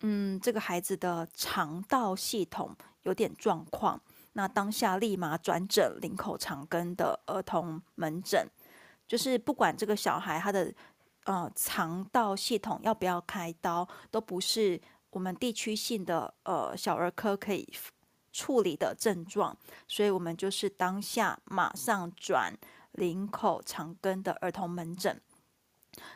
嗯，这个孩子的肠道系统有点状况。那当下立马转诊林口长庚的儿童门诊，就是不管这个小孩他的呃肠道系统要不要开刀，都不是我们地区性的呃小儿科可以。处理的症状，所以我们就是当下马上转林口长庚的儿童门诊。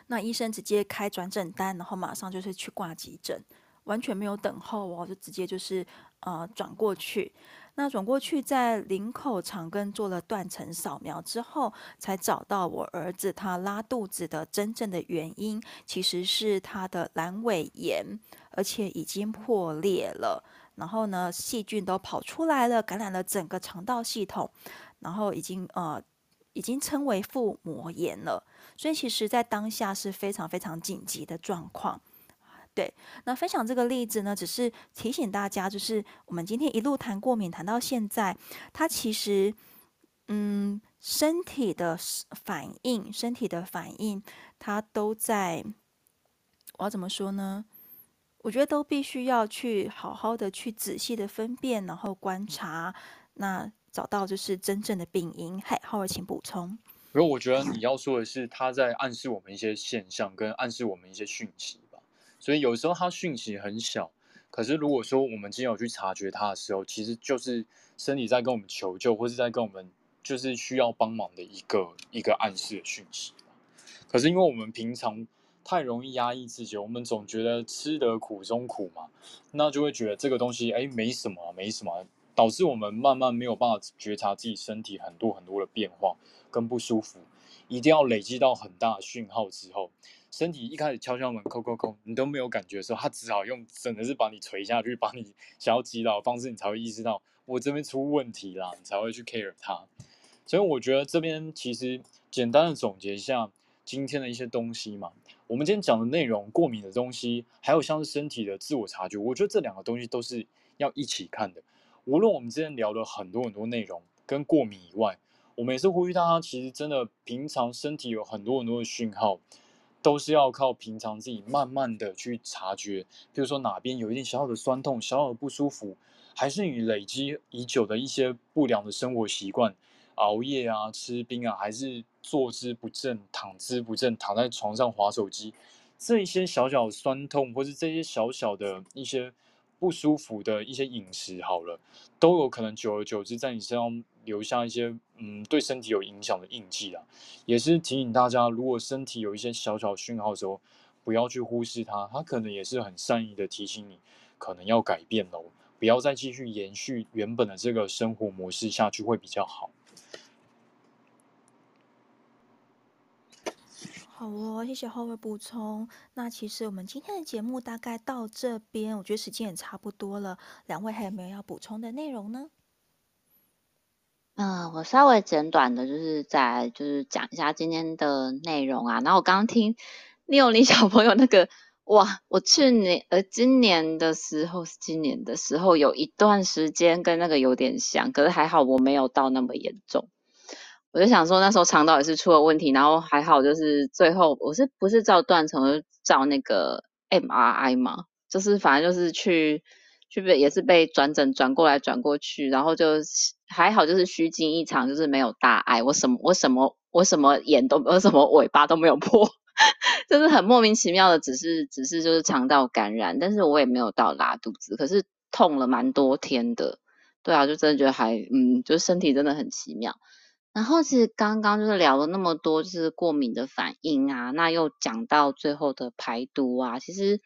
那医生直接开转诊单，然后马上就是去挂急诊，完全没有等候哦，就直接就是呃转过去。那转过去在林口长庚做了断层扫描之后，才找到我儿子他拉肚子的真正的原因，其实是他的阑尾炎，而且已经破裂了。然后呢，细菌都跑出来了，感染了整个肠道系统，然后已经呃，已经称为腹膜炎了。所以其实，在当下是非常非常紧急的状况。对，那分享这个例子呢，只是提醒大家，就是我们今天一路谈过敏，谈到现在，它其实，嗯，身体的反应，身体的反应，它都在，我要怎么说呢？我觉得都必须要去好好的去仔细的分辨，然后观察，那找到就是真正的病因。嗨，浩尔，请补充。因为我觉得你要说的是他在暗示我们一些现象，跟暗示我们一些讯息吧。所以有时候他讯息很小，可是如果说我们今天有去察觉他的时候，其实就是身体在跟我们求救，或是在跟我们就是需要帮忙的一个一个暗示的讯息。可是因为我们平常。太容易压抑自己，我们总觉得吃得苦中苦嘛，那就会觉得这个东西哎没什么，没什么，导致我们慢慢没有办法觉察自己身体很多很多的变化跟不舒服，一定要累积到很大讯号之后，身体一开始敲敲门，叩叩叩，你都没有感觉的时候，他只好用真的是把你锤下去，把你想要击倒的方式，你才会意识到我这边出问题啦，你才会去 care 它。所以我觉得这边其实简单的总结一下今天的一些东西嘛。我们今天讲的内容，过敏的东西，还有像是身体的自我察觉，我觉得这两个东西都是要一起看的。无论我们之前聊了很多很多内容，跟过敏以外，我们也是呼吁大家，其实真的平常身体有很多很多的讯号，都是要靠平常自己慢慢的去察觉，比如说哪边有一点小小的酸痛、小小的不舒服，还是你累积已久的一些不良的生活习惯，熬夜啊、吃冰啊，还是坐姿不正、躺姿不正、躺在床上划手机，这一些小小的酸痛，或是这些小小的一些。不舒服的一些饮食好了，都有可能久而久之在你身上留下一些嗯对身体有影响的印记啊。也是提醒大家，如果身体有一些小小讯号的时候，不要去忽视它，它可能也是很善意的提醒你，可能要改变喽，不要再继续延续原本的这个生活模式下去会比较好。好哦，谢谢浩伟补充。那其实我们今天的节目大概到这边，我觉得时间也差不多了。两位还有没有要补充的内容呢？嗯、我稍微简短的，就是再就是讲一下今天的内容啊。然后我刚刚听六零小朋友那个，哇，我去年呃今年的时候今年的时候有一段时间跟那个有点像，可是还好我没有到那么严重。我就想说，那时候肠道也是出了问题，然后还好，就是最后我是不是照断层，照那个 MRI 嘛，就是反正就是去去被也是被转诊转过来转过去，然后就还好，就是虚惊一场，就是没有大碍，我什么我什么我什么眼都我什么尾巴都没有破，就是很莫名其妙的，只是只是就是肠道感染，但是我也没有到拉肚子，可是痛了蛮多天的，对啊，就真的觉得还嗯，就是身体真的很奇妙。然后其实刚刚就是聊了那么多，就是过敏的反应啊，那又讲到最后的排毒啊。其实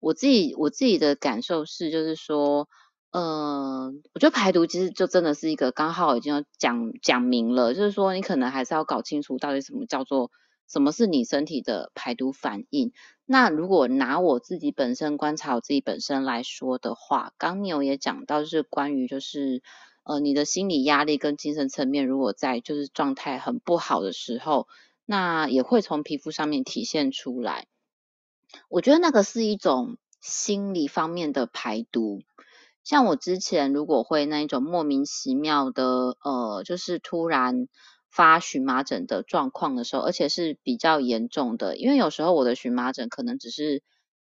我自己我自己的感受是，就是说，呃，我觉得排毒其实就真的是一个刚好已经讲讲明了，就是说你可能还是要搞清楚到底什么叫做什么是你身体的排毒反应。那如果拿我自己本身观察我自己本身来说的话，刚牛也讲到就是关于就是。呃，你的心理压力跟精神层面，如果在就是状态很不好的时候，那也会从皮肤上面体现出来。我觉得那个是一种心理方面的排毒。像我之前如果会那一种莫名其妙的，呃，就是突然发荨麻疹的状况的时候，而且是比较严重的，因为有时候我的荨麻疹可能只是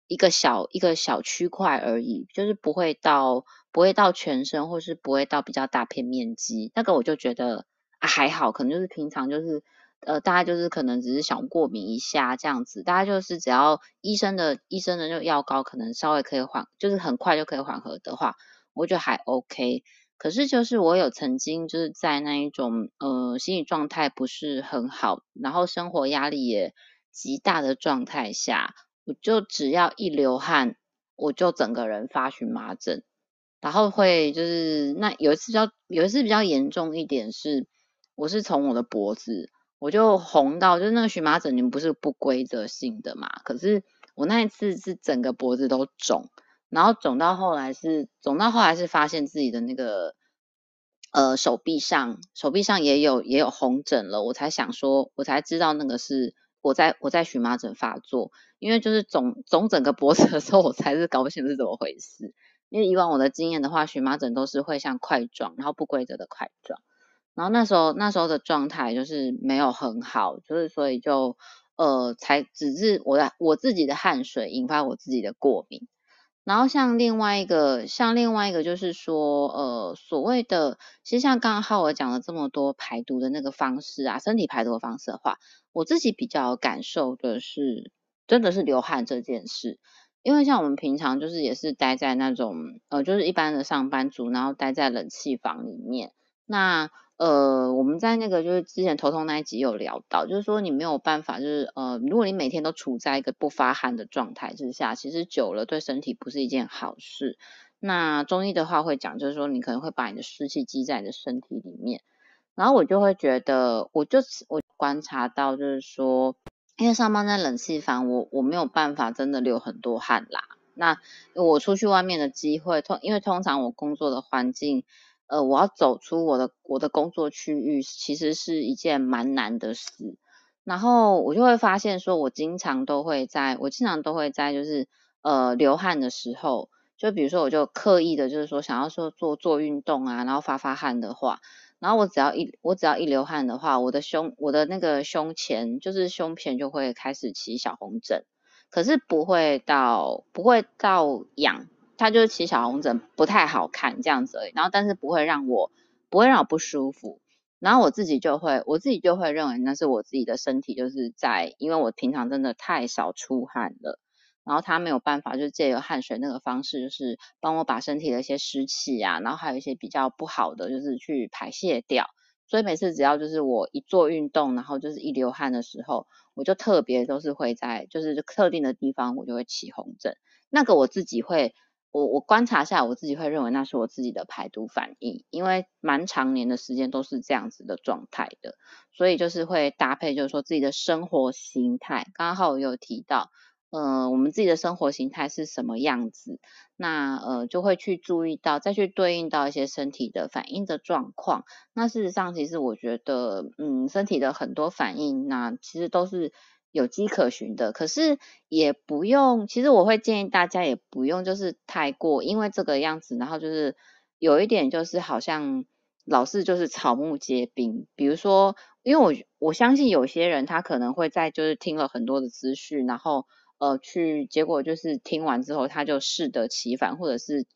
一个小一个小区块而已，就是不会到。不会到全身，或是不会到比较大片面积，那个我就觉得啊还好，可能就是平常就是呃大家就是可能只是想过敏一下这样子，大家就是只要医生的医生的那个药膏可能稍微可以缓，就是很快就可以缓和的话，我觉得还 OK。可是就是我有曾经就是在那一种呃心理状态不是很好，然后生活压力也极大的状态下，我就只要一流汗，我就整个人发荨麻疹。然后会就是那有一次比较有一次比较严重一点是，我是从我的脖子我就红到就是那个荨麻疹，你们不是不规则性的嘛？可是我那一次是整个脖子都肿，然后肿到后来是肿到后来是发现自己的那个呃手臂上手臂上也有也有红疹了，我才想说，我才知道那个是我在我在荨麻疹发作，因为就是肿肿整个脖子的时候，我才是搞不清是怎么回事。因为以往我的经验的话，荨麻疹都是会像块状，然后不规则的块状，然后那时候那时候的状态就是没有很好，就是所以就呃才只是我的我自己的汗水引发我自己的过敏，然后像另外一个像另外一个就是说呃所谓的，其实像刚刚浩尔讲了这么多排毒的那个方式啊，身体排毒的方式的话，我自己比较感受的是真的是流汗这件事。因为像我们平常就是也是待在那种呃，就是一般的上班族，然后待在冷气房里面。那呃，我们在那个就是之前头痛那一集有聊到，就是说你没有办法，就是呃，如果你每天都处在一个不发汗的状态之下，其实久了对身体不是一件好事。那中医的话会讲，就是说你可能会把你的湿气积在你的身体里面。然后我就会觉得，我就我观察到，就是说。因为上班在冷气房，我我没有办法真的流很多汗啦。那我出去外面的机会，通因为通常我工作的环境，呃，我要走出我的我的工作区域，其实是一件蛮难的事。然后我就会发现，说我经常都会在，我经常都会在，就是呃流汗的时候，就比如说我就刻意的，就是说想要说做做运动啊，然后发发汗的话，然后我只要一我只要一流汗的话，我的胸我的那个胸前就是胸前就会开始起小红疹，可是不会到不会到痒，它就是起小红疹，不太好看这样子而已。然后但是不会让我不会让我不舒服。然后我自己就会，我自己就会认为那是我自己的身体，就是在，因为我平常真的太少出汗了，然后它没有办法，就是借由汗水那个方式，就是帮我把身体的一些湿气啊，然后还有一些比较不好的，就是去排泄掉。所以每次只要就是我一做运动，然后就是一流汗的时候，我就特别都是会在就是特定的地方，我就会起红疹。那个我自己会。我我观察下，我自己会认为那是我自己的排毒反应，因为蛮长年的时间都是这样子的状态的，所以就是会搭配，就是说自己的生活形态。刚好有提到，呃，我们自己的生活形态是什么样子，那呃就会去注意到，再去对应到一些身体的反应的状况。那事实上，其实我觉得，嗯，身体的很多反应，那其实都是。有迹可循的，可是也不用。其实我会建议大家也不用，就是太过，因为这个样子，然后就是有一点就是好像老是就是草木皆兵。比如说，因为我我相信有些人他可能会在就是听了很多的资讯，然后呃去结果就是听完之后他就适得其反，或者是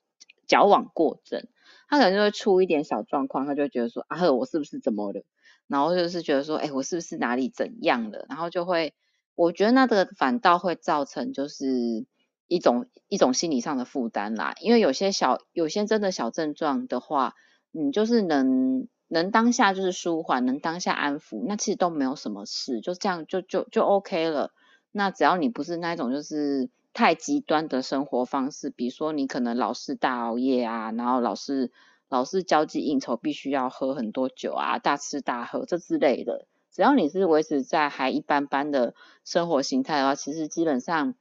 矫枉过正，他可能就会出一点小状况，他就觉得说啊呵，我是不是怎么了？然后就是觉得说，哎，我是不是哪里怎样了？然后就会。我觉得那个反倒会造成就是一种一种心理上的负担啦，因为有些小有些真的小症状的话，你就是能能当下就是舒缓，能当下安抚，那其实都没有什么事，就这样就就就 OK 了。那只要你不是那种就是太极端的生活方式，比如说你可能老是大熬夜啊，然后老是老是交际应酬必须要喝很多酒啊，大吃大喝这之类的。只要你是维持在还一般般的生活形态的话，其实基本上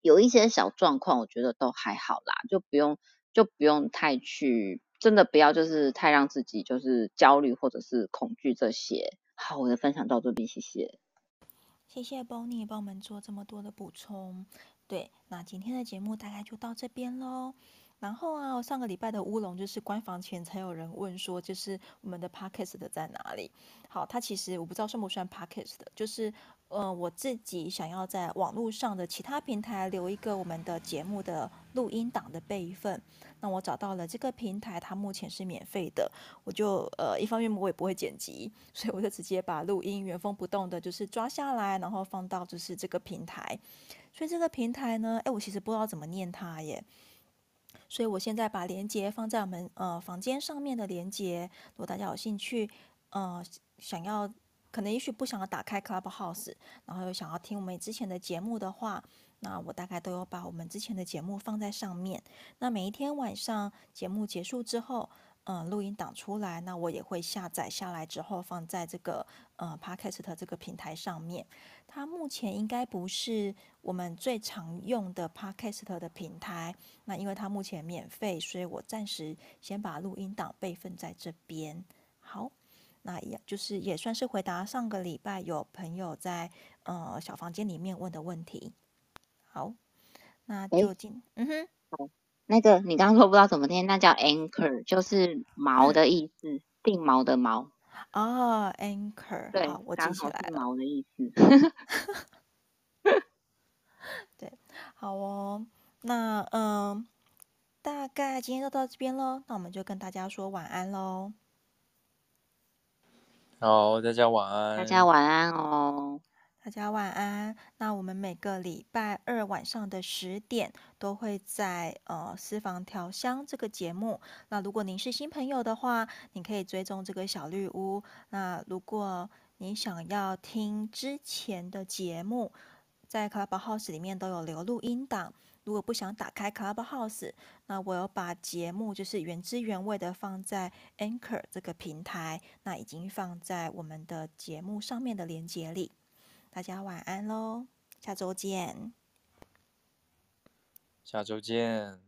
有一些小状况，我觉得都还好啦，就不用就不用太去，真的不要就是太让自己就是焦虑或者是恐惧这些。好，我的分享到这边，谢谢。谢谢 Bonnie 帮我们做这么多的补充。对，那今天的节目大概就到这边喽。然后啊，上个礼拜的乌龙就是关房前才有人问说，就是我们的 Podcast 的在哪里？好，它其实我不知道算不算 Podcast 的，就是呃我自己想要在网络上的其他平台留一个我们的节目的录音档的备份。那我找到了这个平台，它目前是免费的，我就呃一方面我也不会剪辑，所以我就直接把录音原封不动的，就是抓下来，然后放到就是这个平台。所以这个平台呢，哎，我其实不知道怎么念它耶。所以我现在把链接放在我们呃房间上面的链接，如果大家有兴趣，呃，想要可能也许不想要打开 Clubhouse，然后又想要听我们之前的节目的话，那我大概都有把我们之前的节目放在上面。那每一天晚上节目结束之后，嗯、录音档出来，那我也会下载下来之后放在这个呃 Podcast 这个平台上面。它目前应该不是我们最常用的 Podcast 的平台，那因为它目前免费，所以我暂时先把录音档备份在这边。好，那也就是也算是回答上个礼拜有朋友在呃小房间里面问的问题。好，那就进，嗯哼，好，那个你刚刚说不知道怎么念，那叫 Anchor，就是毛的意思，定毛的毛。哦，Anchor，对，好，我记起来了。毛的意思。对，好哦，那嗯，大概今天就到这边喽，那我们就跟大家说晚安喽。好，大家晚安。大家晚安哦。大家晚安。那我们每个礼拜二晚上的十点都会在呃私房调香这个节目。那如果您是新朋友的话，你可以追踪这个小绿屋。那如果你想要听之前的节目，在 Clubhouse 里面都有留录音档。如果不想打开 Clubhouse，那我要把节目就是原汁原味的放在 Anchor 这个平台，那已经放在我们的节目上面的链接里。大家晚安喽，下周见。下周见。